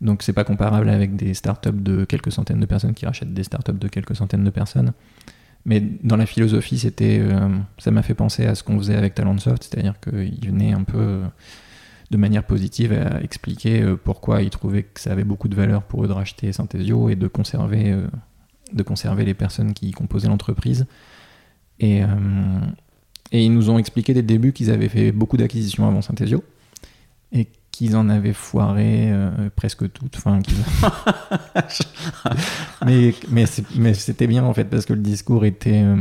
Donc c'est pas comparable avec des startups de quelques centaines de personnes qui rachètent des startups de quelques centaines de personnes. Mais dans la philosophie, c'était, euh, ça m'a fait penser à ce qu'on faisait avec Talentsoft, c'est-à-dire qu'ils venaient un peu euh, de manière positive à expliquer euh, pourquoi ils trouvaient que ça avait beaucoup de valeur pour eux de racheter Synthesio et de conserver, de conserver les personnes qui composaient l'entreprise. Et, et ils nous ont expliqué dès le début qu'ils avaient fait beaucoup d'acquisitions avant Synthesio et qu'ils en avaient foiré euh, presque toutes. Enfin, [laughs] mais mais c'était bien en fait parce que le discours était euh,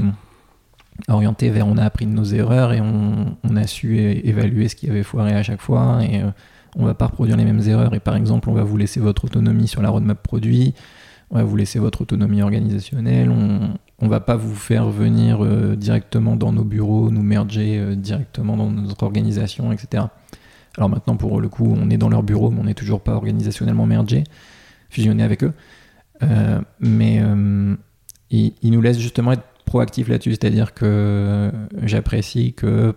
orienté vers on a appris de nos erreurs et on, on a su évaluer ce qui avait foiré à chaque fois et euh, on va pas reproduire les mêmes erreurs et par exemple on va vous laisser votre autonomie sur la roadmap produit, on va vous laisser votre autonomie organisationnelle, on, on va pas vous faire venir directement dans nos bureaux, nous merger directement dans notre organisation, etc. Alors maintenant, pour le coup, on est dans leur bureau, mais on n'est toujours pas organisationnellement mergé, fusionné avec eux. Euh, mais euh, ils, nous laissent justement être proactifs là-dessus, c'est-à-dire que j'apprécie que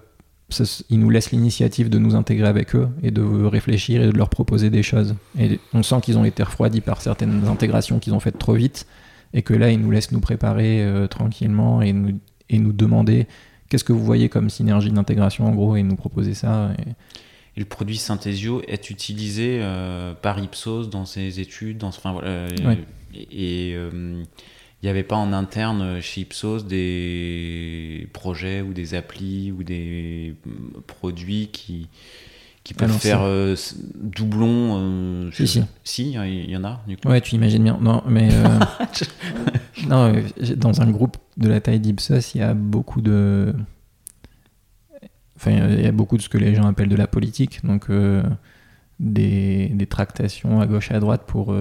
ils nous laissent l'initiative de nous intégrer avec eux et de réfléchir et de leur proposer des choses. Et on sent qu'ils ont été refroidis par certaines intégrations qu'ils ont faites trop vite, et que là, ils nous laissent nous préparer tranquillement et nous, demander qu'est-ce que vous voyez comme synergie d'intégration en gros et nous proposer ça. Le produit Synthesio est utilisé par Ipsos dans ses études, dans, enfin, voilà, et il n'y avait pas en interne chez Ipsos des projets ou des applis ou des produits qui, qui peuvent faire euh, doublon euh, si, si. si, il y en a. Du coup. Ouais, tu imagines bien. Non, mais euh, [laughs] non, dans un groupe de la taille d'Ipsos, il y a beaucoup de. Enfin, il y a beaucoup de ce que les gens appellent de la politique. Donc, des, des, tractations à gauche et à droite pour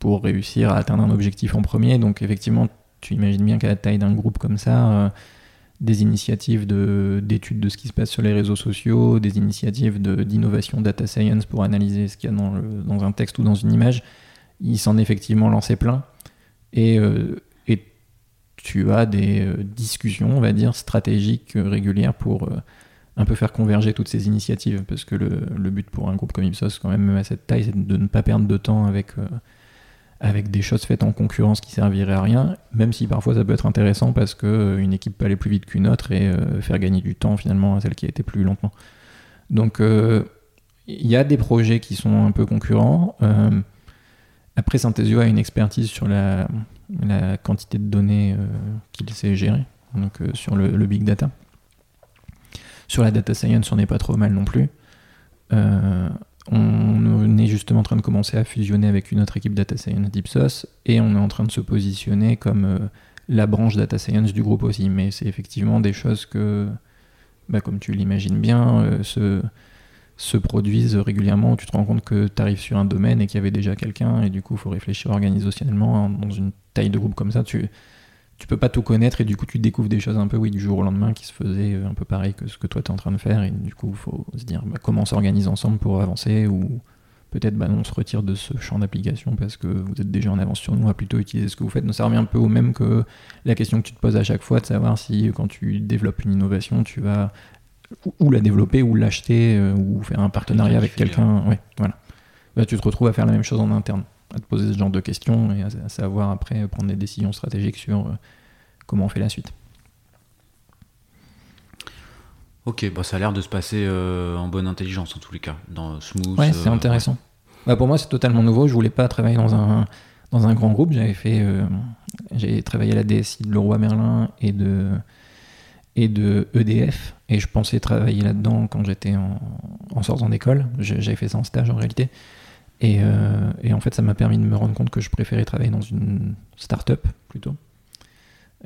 pour réussir à atteindre un objectif en premier. Donc effectivement, tu imagines bien qu'à la taille d'un groupe comme ça, euh, des initiatives d'études de, ce qui se passe sur les réseaux sociaux, des initiatives d'innovation data science pour analyser ce qu'il y a dans, dans, un texte ou dans une image, il s'en est effectivement lancé plein. Euh, et tu as des euh, discussions, on va dire, stratégiques régulières pour un peu faire converger toutes ces initiatives. Parce que le, but pour un groupe comme Ipsos, quand même, même à cette taille, c'est de ne pas perdre de temps avec avec des choses faites en concurrence qui serviraient à rien, même si parfois ça peut être intéressant parce que euh, une équipe peut aller plus vite qu'une autre et euh, faire gagner du temps finalement à celle qui a été plus lentement. Donc euh, il y a des projets qui sont un peu concurrents. Après, Synthesio a une expertise sur la, quantité de données qu'il sait gérer, donc sur le, big data. Sur la data science, on n'est pas trop mal non plus. On est justement en train de commencer à fusionner avec une autre équipe data science d'Ipsos et on est en train de se positionner comme euh, la branche data science du groupe aussi. Mais c'est effectivement des choses que, bah, comme tu l'imagines bien, euh, se, se, produisent régulièrement. Tu te rends compte que tu arrives sur un domaine et qu'il y avait déjà quelqu'un et du coup il faut réfléchir organisationnellement hein, dans une taille de groupe comme ça. Tu, tu peux pas tout connaître et du coup tu découvres des choses un peu oui du jour au lendemain qui se faisaient un peu pareil que ce que toi tu es en train de faire et du coup il faut se dire bah, comment on s'organise ensemble pour avancer ou peut-être bah on se retire de ce champ d'application parce que vous êtes déjà en avance sur nous à plutôt utiliser ce que vous faites. Donc ça revient un peu au même que la question que tu te poses à chaque fois de savoir si quand tu développes une innovation tu vas ou la développer ou l'acheter euh, ou faire un partenariat avec quelqu'un. Ouais, voilà. Bah, tu te retrouves à faire la même chose en interne à te poser ce genre de questions et à, savoir après prendre des décisions stratégiques sur euh, comment on fait la suite. Ok, bah ça a l'air de se passer euh, en bonne intelligence en tous les cas, dans smooth. Ouais, c'est euh, intéressant. Bah pour moi, c'est totalement nouveau. Je voulais pas travailler dans un dans un grand groupe. J'avais fait, j'ai travaillé à la DSI de Leroy Merlin et de et de EDF, et je pensais travailler là-dedans quand j'étais en, sortant d'école. J'avais fait ça en stage en réalité. Euh, et, en fait, ça m'a permis de me rendre compte que je préférais travailler dans une start-up plutôt.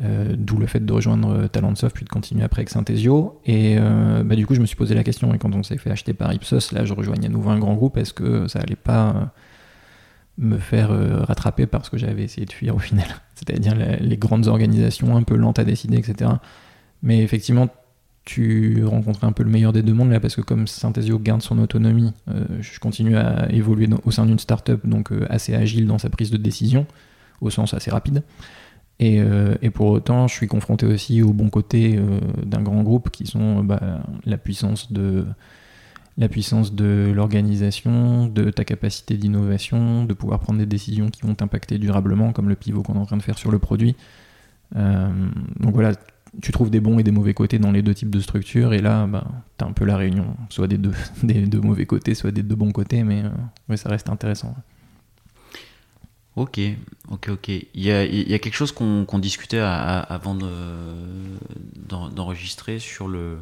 Euh, d'où le fait de rejoindre Talentsoft puis de continuer après avec Synthesio. Et euh, bah, du coup, je me suis posé la question. Et quand on s'est fait acheter par Ipsos, là, je rejoignais à nouveau un grand groupe. Est-ce que ça allait pas me faire rattraper parce que j'avais essayé de fuir au [laughs] final? C'est-à-dire les grandes organisations un peu lentes à décider, etc. Mais effectivement, tu rencontres un peu le meilleur des deux mondes là parce que comme Synthesio garde son autonomie, euh, je continue à évoluer au sein d'une startup donc euh, assez agile dans sa prise de décision, au sens assez rapide. Et, euh, pour autant, je suis confronté aussi au bon côté d'un grand groupe qui sont bah, la puissance de la puissance de l'organisation, de ta capacité d'innovation, de pouvoir prendre des décisions qui vont t'impacter durablement, comme le pivot qu'on est en train de faire sur le produit. donc voilà, tu trouves des bons et des mauvais côtés dans les deux types de structures, et là, bah, tu as un peu la réunion, soit des deux, [laughs] des deux mauvais côtés, soit des deux bons côtés, mais euh, ça reste intéressant. Ok, ok, ok. Il y a, quelque chose qu'on discutait avant d'enregistrer sur le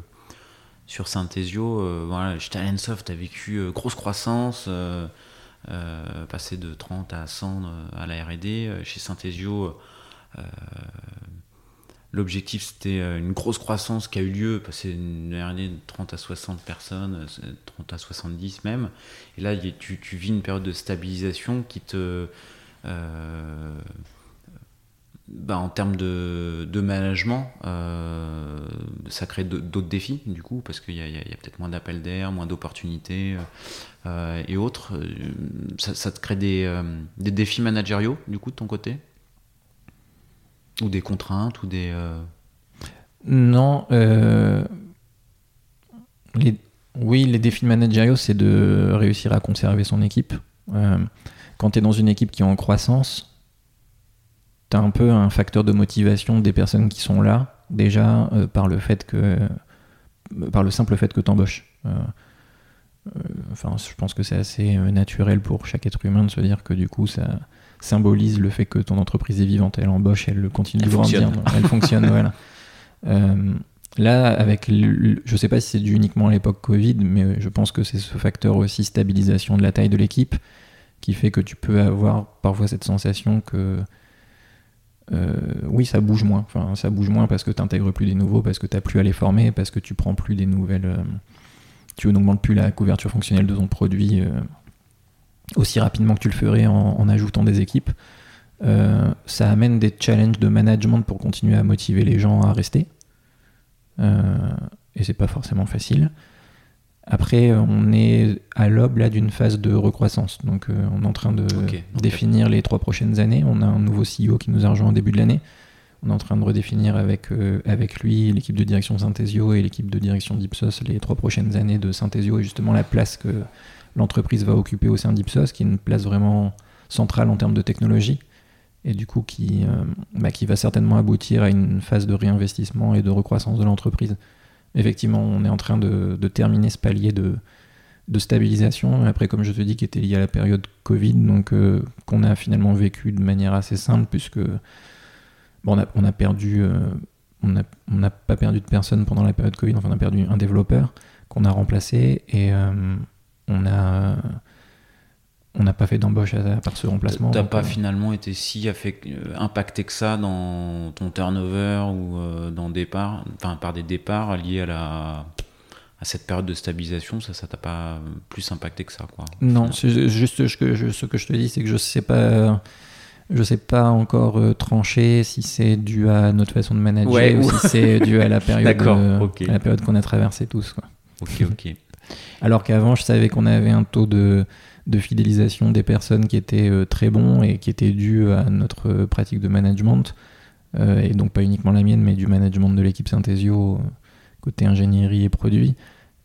sur Synthesio. Euh, voilà, chez Talentsoft, tu as vécu euh, grosse croissance, euh, passé de 30 à 100 à la R&D. Chez Synthesio, L'objectif, c'était euh, une grosse croissance qui a eu lieu, passer une année de 30 à 60 personnes, 30 euh, à 70 même. Et là, tu, vis une période de stabilisation qui te. Euh, bah, en termes de, management, ça crée d'autres défis, du coup, parce qu'il y a, peut-être moins d'appels d'air, moins d'opportunités et autres. Ça, te crée des défis managériaux, du coup, de ton côté? Ou des contraintes ou des. Euh, non. Euh, oui, les défis managériaux, c'est de réussir à conserver son équipe. Euh, quand tu es dans une équipe qui est en croissance, tu as un peu un facteur de motivation des personnes qui sont là, déjà par le fait que par le simple fait que tu embauches. enfin, je pense que c'est assez naturel pour chaque être humain de se dire que du coup, ça symbolise le fait que ton entreprise est vivante, elle embauche, elle continue de grandir, elle fonctionne, [laughs] voilà. Là, avec, je ne sais pas si c'est dû uniquement à l'époque Covid, mais je pense que c'est ce facteur aussi stabilisation de la taille de l'équipe qui fait que tu peux avoir parfois cette sensation que euh, oui, ça bouge moins. Enfin, ça bouge moins parce que tu n'intègres plus des nouveaux, parce que tu n'as plus à les former, parce que tu prends plus des nouvelles. Euh, tu n'augmentes plus la couverture fonctionnelle de ton produit euh, aussi rapidement que tu le ferais en, ajoutant des équipes. ça amène des challenges de management pour continuer à motiver les gens à rester. et c'est pas forcément facile. Après, on est à l'aube là d'une phase de recroissance. Donc, euh, on est en train de définir les trois prochaines années. On a un nouveau CEO qui nous a rejoint au début de l'année. On est en train de redéfinir avec, euh, avec lui l'équipe de direction Synthesio et l'équipe de direction d'Ipsos les trois prochaines années de Synthesio et justement la place que l'entreprise va occuper au sein d'Ipsos, qui est une place vraiment centrale en termes de technologie et du coup qui, euh, bah, qui va certainement aboutir à une phase de réinvestissement et de recroissance de l'entreprise effectivement, on est en train de, terminer ce palier de, stabilisation. Après, comme je te dis, qui était lié à la période Covid, donc euh, qu'on a finalement vécu de manière assez simple, puisque bon, on, a, perdu, euh, on n'a pas perdu de personne pendant la période Covid, enfin on a perdu un développeur qu'on a remplacé et on a on n'a pas fait d'embauche à, part ce remplacement. T'as pas euh, finalement été si euh, impacté que ça dans ton turnover ou euh, dans enfin par des départs liés à la à cette période de stabilisation, ça, ça t'a pas plus impacté que ça, quoi. Non, juste ce que je, ce que je te dis, c'est que je sais pas, je sais pas encore trancher si c'est dû à notre façon de manager ou, si c'est dû à la [laughs] période, la période qu'on a traversée tous, quoi. Ok, ok. Alors qu'avant, je savais qu'on avait un taux de fidélisation des personnes qui étaient euh, très bons et qui étaient dus à notre pratique de management, euh, et donc pas uniquement la mienne, mais du management de l'équipe Synthesio euh, côté ingénierie et produits,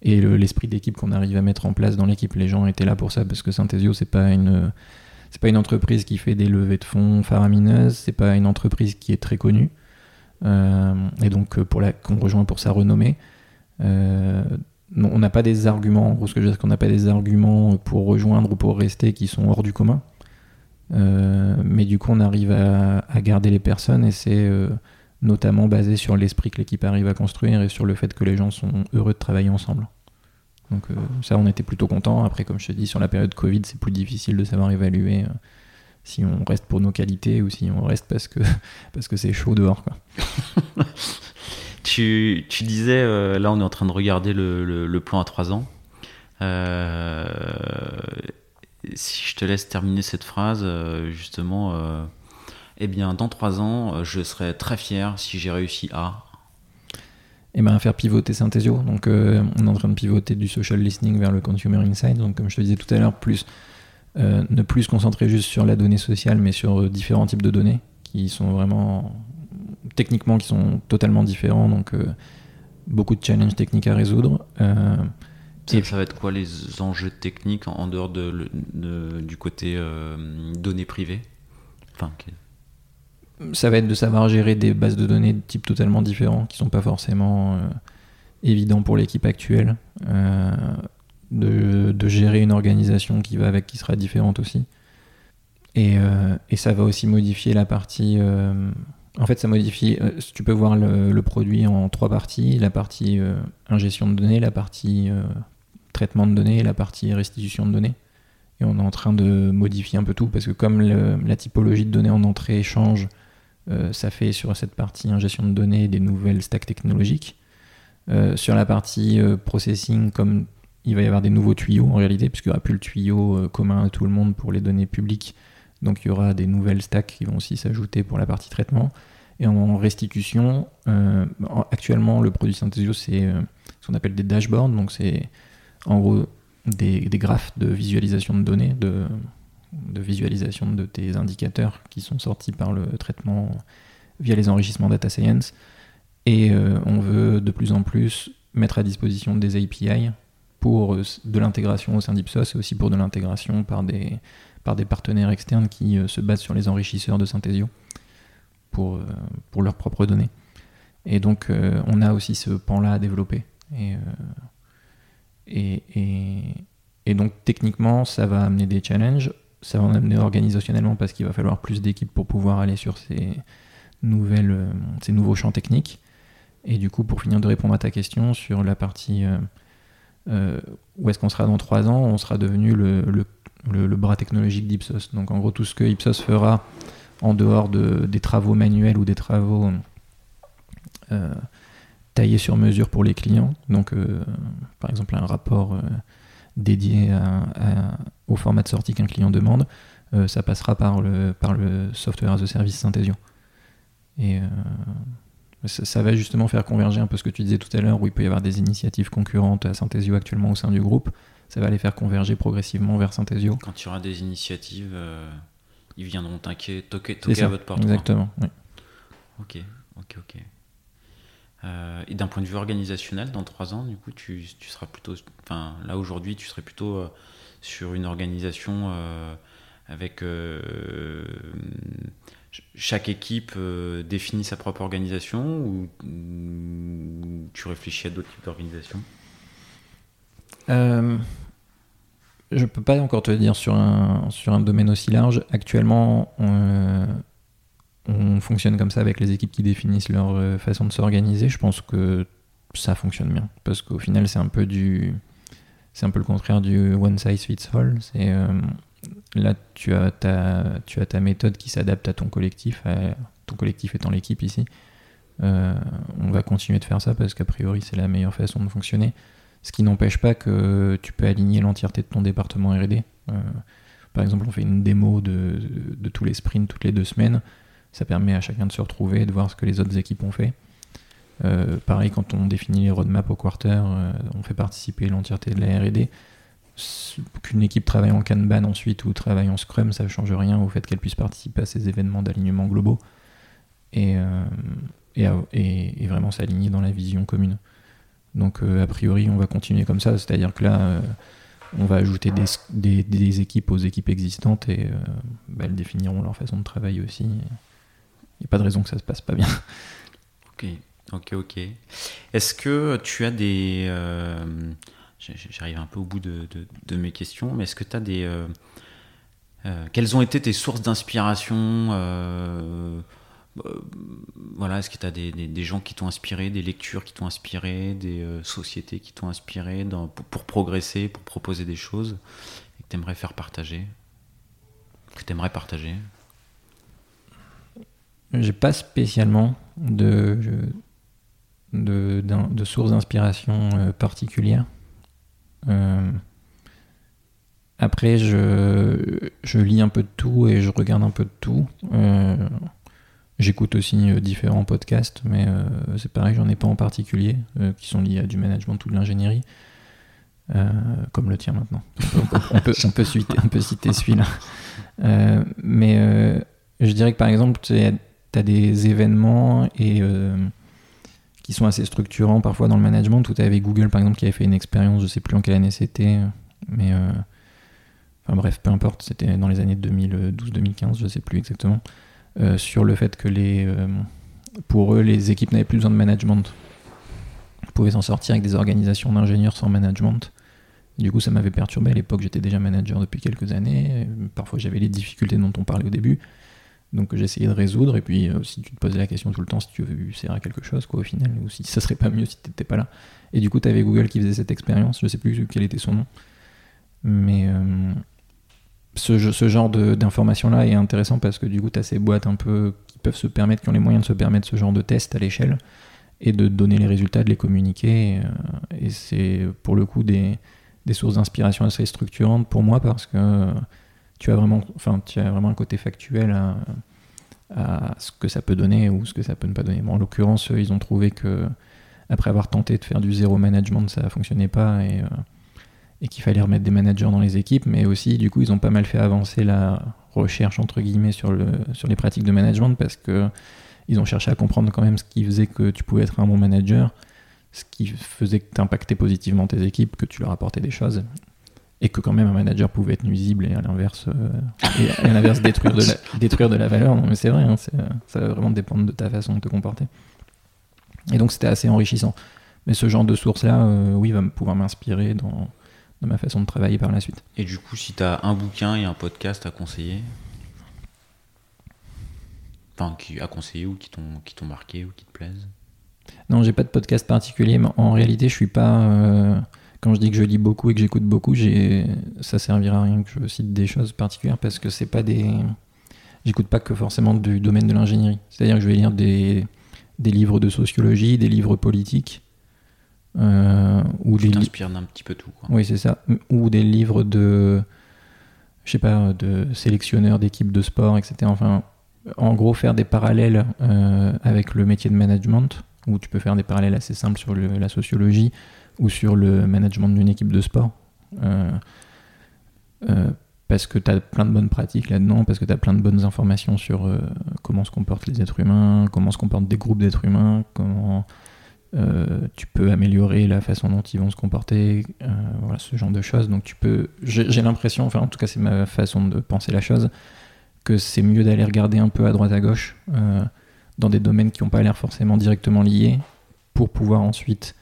et l'esprit d'équipe qu'on arrive à mettre en place dans l'équipe. Les gens étaient là pour ça parce que Synthesio c'est pas une pas une entreprise qui fait des levées de fonds faramineuses, c'est pas une entreprise qui est très connue, et donc pour la qu'on rejoint pour sa renommée on n'a pas des arguments, en que je qu'on n'a pas des arguments pour rejoindre ou pour rester qui sont hors du commun. Euh, mais du coup, on arrive à, garder les personnes et c'est euh, notamment basé sur l'esprit que l'équipe arrive à construire et sur le fait que les gens sont heureux de travailler ensemble. Donc euh, ça, on était plutôt content. Après, comme je te dis, sur la période Covid, c'est plus difficile de savoir évaluer si on reste pour nos qualités ou si on reste parce que [laughs] c'est chaud dehors. [laughs] Tu, disais, euh, là on est en train de regarder le, plan à 3 ans. Euh, si je te laisse terminer cette phrase, euh, justement, eh bien dans 3 ans, je serai très fier si j'ai réussi à... Et eh bien faire pivoter Synthesio. Donc on est en train de pivoter du social listening vers le consumer insight. Donc comme je te disais tout à l'heure, plus ne plus se concentrer juste sur la donnée sociale, mais sur différents types de données qui sont vraiment techniquement qui sont totalement différents, donc euh, beaucoup de challenges techniques à résoudre. Euh, ça, ça, va être quoi les enjeux techniques en, dehors de, du côté euh, données privées? Enfin, Ça va être de savoir gérer des bases de données de type totalement différents, qui sont pas forcément évidents pour l'équipe actuelle. De, de, gérer une organisation qui va avec, qui sera différente aussi. Et, et ça va aussi modifier la partie en fait, ça modifie. Euh, tu peux voir le, produit en trois parties la partie euh, ingestion de données, la partie euh, traitement de données et la partie restitution de données. Et on est en train de modifier un peu tout parce que, comme la typologie de données en entrée change, ça fait sur cette partie ingestion de données des nouvelles stacks technologiques. sur la partie processing, comme il va y avoir des nouveaux tuyaux en réalité, puisqu'il n'y aura plus le tuyau commun à tout le monde pour les données publiques donc il y aura des nouvelles stacks qui vont aussi s'ajouter pour la partie traitement. Et en restitution, euh, actuellement le produit Synthesio c'est euh, ce qu'on appelle des dashboards, donc c'est en gros des, graphes de visualisation de données, de, visualisation de tes indicateurs qui sont sortis par le traitement via les enrichissements data science. Et euh, on veut de plus en plus mettre à disposition des API pour de l'intégration au sein d'Ipsos et aussi pour de l'intégration par des, par des partenaires externes qui euh, se basent sur les enrichisseurs de Synthesio pour, pour leurs propres données. Et donc, on a aussi ce pan-là à développer. Et, et, et, donc, techniquement, ça va amener des challenges. Ça va en amener organisationnellement parce qu'il va falloir plus d'équipes pour pouvoir aller sur ces, nouvelles, ces nouveaux champs techniques. Et du coup, pour finir de répondre à ta question sur la partie euh, où est-ce qu'on sera dans trois ans On sera devenu le, bras technologique d'Ipsos. Donc en gros, tout ce que Ipsos fera en dehors de, des travaux manuels ou des travaux euh, taillés sur mesure pour les clients, donc euh, par exemple un rapport dédié au format de sortie qu'un client demande, ça passera par le, par le software as a service Synthesio. Et ça, va justement faire converger un peu ce que tu disais tout à l'heure, où il peut y avoir des initiatives concurrentes à Synthesio actuellement au sein du groupe. Ça va les faire converger progressivement vers Synthesio. Quand il y aura des initiatives, euh, ils viendront toquer, toquer à votre porte. Exactement, oui. Ok, ok, ok. Euh, et d'un point de vue organisationnel, dans trois ans, du coup, tu, tu seras plutôt. Enfin, là aujourd'hui, tu serais plutôt euh, sur une organisation avec chaque équipe euh, définit sa propre organisation ou, tu réfléchis à d'autres types d'organisations? Euh, Je peux pas encore te dire sur un, sur un domaine aussi large. Actuellement, on, on fonctionne comme ça avec les équipes qui définissent leur euh, façon de s'organiser. Je pense que ça fonctionne bien parce qu'au final, c'est un peu du. C'est un peu le contraire du one size fits all. Euh, là, tu as ta, tu as ta méthode qui s'adapte à ton collectif, ton collectif étant l'équipe ici. Euh, on va continuer de faire ça parce qu'a priori, c'est la meilleure façon de fonctionner. Ce qui n'empêche pas que tu peux aligner l'entièreté de ton département RD. Euh, par exemple, on fait une démo de, tous les sprints toutes les deux semaines. Ça permet à chacun de se retrouver et de voir ce que les autres équipes ont fait. Euh, pareil, quand on définit les roadmaps au quarter, on fait participer l'entièreté de la RD qu'une équipe travaille en Kanban ensuite ou travaille en Scrum, ça ne change rien au fait qu'elle puisse participer à ces événements d'alignement globaux euh, et, vraiment s'aligner dans la vision commune. Donc euh, a priori on va continuer comme ça, c'est-à-dire que là euh, on va ajouter des, équipes aux équipes existantes et bah, elles définiront leur façon de travailler aussi. Il n'y a pas de raison que ça se passe pas bien. Ok, ok, ok. Est-ce que tu as des j'arrive un peu au bout de, mes questions, mais est-ce que tu as des... Euh, euh, quelles ont été tes sources d'inspiration euh, voilà, est-ce que tu as des, gens qui t'ont inspiré, des lectures qui t'ont inspiré, des sociétés qui t'ont inspiré pour, progresser, pour proposer des choses que tu aimerais faire partager Que tu partager? J'ai pas spécialement de, de, sources d'inspiration particulières. Euh, après, je, je, lis un peu de tout et je regarde un peu de tout. Euh, j'écoute aussi euh, différents podcasts, mais c'est pareil, j'en ai pas en particulier, qui sont liés à du management ou de l'ingénierie, comme le tien maintenant. On peut, on peut, citer, celui-là. mais je dirais que par exemple, tu as des événements et qui sont assez structurants parfois dans le management. Tout avec Google par exemple qui avait fait une expérience, je sais plus en quelle année c'était, mais euh, enfin bref, peu importe, c'était dans les années 2012-2015, je sais plus exactement, euh, sur le fait que les, euh, pour eux, les équipes n'avaient plus besoin de management. Ils pouvaient s'en sortir avec des organisations d'ingénieurs sans management. Du coup, ça m'avait perturbé à l'époque, j'étais déjà manager depuis quelques années. Parfois, j'avais les difficultés dont on parlait au début donc essayé de résoudre et puis euh, si tu te posais la question tout le temps si tu veux servir à quelque chose quoi au final ou si ça serait pas mieux si tu n'étais pas là et du coup tu avais Google qui faisait cette expérience je sais plus quel était son nom mais euh, ce, genre d'information là est intéressant parce que du coup tu as ces boîtes un peu qui peuvent se permettre qui ont les moyens de se permettre ce genre de test à l'échelle et de donner les résultats de les communiquer et, euh, c'est pour le coup des, des sources d'inspiration assez structurantes pour moi parce que tu as vraiment, enfin, tu as vraiment un côté factuel à, ce que ça peut donner ou ce que ça peut ne pas donner. Bon, en l'occurrence, ils ont trouvé que après avoir tenté de faire du zéro management, ça fonctionnait pas et, euh, et qu'il fallait remettre des managers dans les équipes, mais aussi, du coup, ils ont pas mal fait avancer la recherche entre guillemets sur, le, sur les pratiques de management parce que ils ont cherché à comprendre quand même ce qui faisait que tu pouvais être un bon manager, ce qui faisait que tu impactais positivement tes équipes, que tu leur apportais des choses. et que quand même un manager pouvait être nuisible et à l'inverse, l'inverse détruire, de la, [laughs] détruire de la valeur. Non, mais c'est vrai, hein, ça va vraiment dépendre de ta façon de te comporter. Et donc c'était assez enrichissant. Mais ce genre de source-là, oui, va pouvoir m'inspirer dans, dans ma façon de travailler par la suite. Et du coup, si tu as un bouquin et un podcast à conseiller Enfin, qui, à conseiller ou qui t'ont marqué ou qui te plaisent? Non, j'ai pas de podcast particulier, mais en réalité, je suis pas. Euh, quand je dis que je lis beaucoup et que j'écoute beaucoup, ça servira à rien que je cite des choses particulières parce que c'est pas des. J'écoute pas que forcément du domaine de l'ingénierie. C'est-à-dire que je vais lire des, des livres de sociologie, des livres politiques. Euh, ou tu t'inspires d'un petit peu tout. Quoi. Oui, c'est ça. Ou des livres de, je sais pas, de sélectionneurs d'équipes de sport, etc. Enfin, en gros faire des parallèles euh, avec le métier de management, où tu peux faire des parallèles assez simples sur la sociologie ou sur le management d'une équipe de sport. Euh, euh, parce que tu as plein de bonnes pratiques là-dedans, parce que tu as plein de bonnes informations sur comment se comportent les êtres humains, comment se comportent des groupes d'êtres humains, comment tu peux améliorer la façon dont ils vont se comporter, voilà, ce genre de choses. Donc tu peux, j'ai l'impression, enfin en tout cas c'est ma façon de penser la chose, que c'est mieux d'aller regarder un peu à droite à gauche euh, dans des domaines qui n'ont pas l'air forcément directement liés pour pouvoir ensuite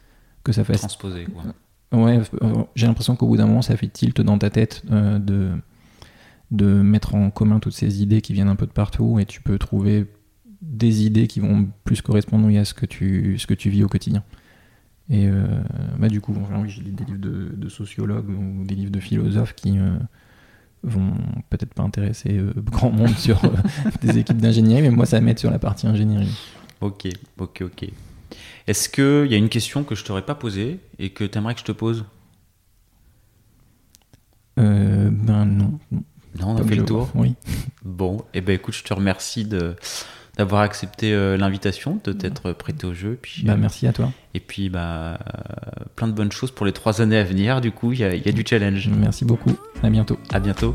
que ça fasse. Transposer, quoi. Ouais, euh, j'ai l'impression qu'au bout d'un moment, ça fait tilt dans ta tête euh, de, de mettre en commun toutes ces idées qui viennent un peu de partout et tu peux trouver des idées qui vont plus correspondre à ce que tu, ce que tu vis au quotidien. Et bah, du coup, j'ai des livres de, de, sociologues ou des livres de philosophes qui, vont peut-être pas intéresser euh, grand monde sur euh, [laughs] des équipes d'ingénierie, mais moi ça m'aide sur la partie ingénierie. Ok, ok, ok. Est-ce qu'il y a une question que je t'aurais pas posée et que tu aimerais que je te pose? Euh, Ben non. Non, on a fait le tour. Oui. Bon, et eh ben écoute, je te remercie de d'avoir accepté euh, l'invitation, de t'être prêté au jeu. Puis, bah, merci à toi. Et puis, bah, plein de bonnes choses pour les trois années à venir. Du coup, il y, a, y a du challenge. Merci beaucoup. À bientôt. À bientôt.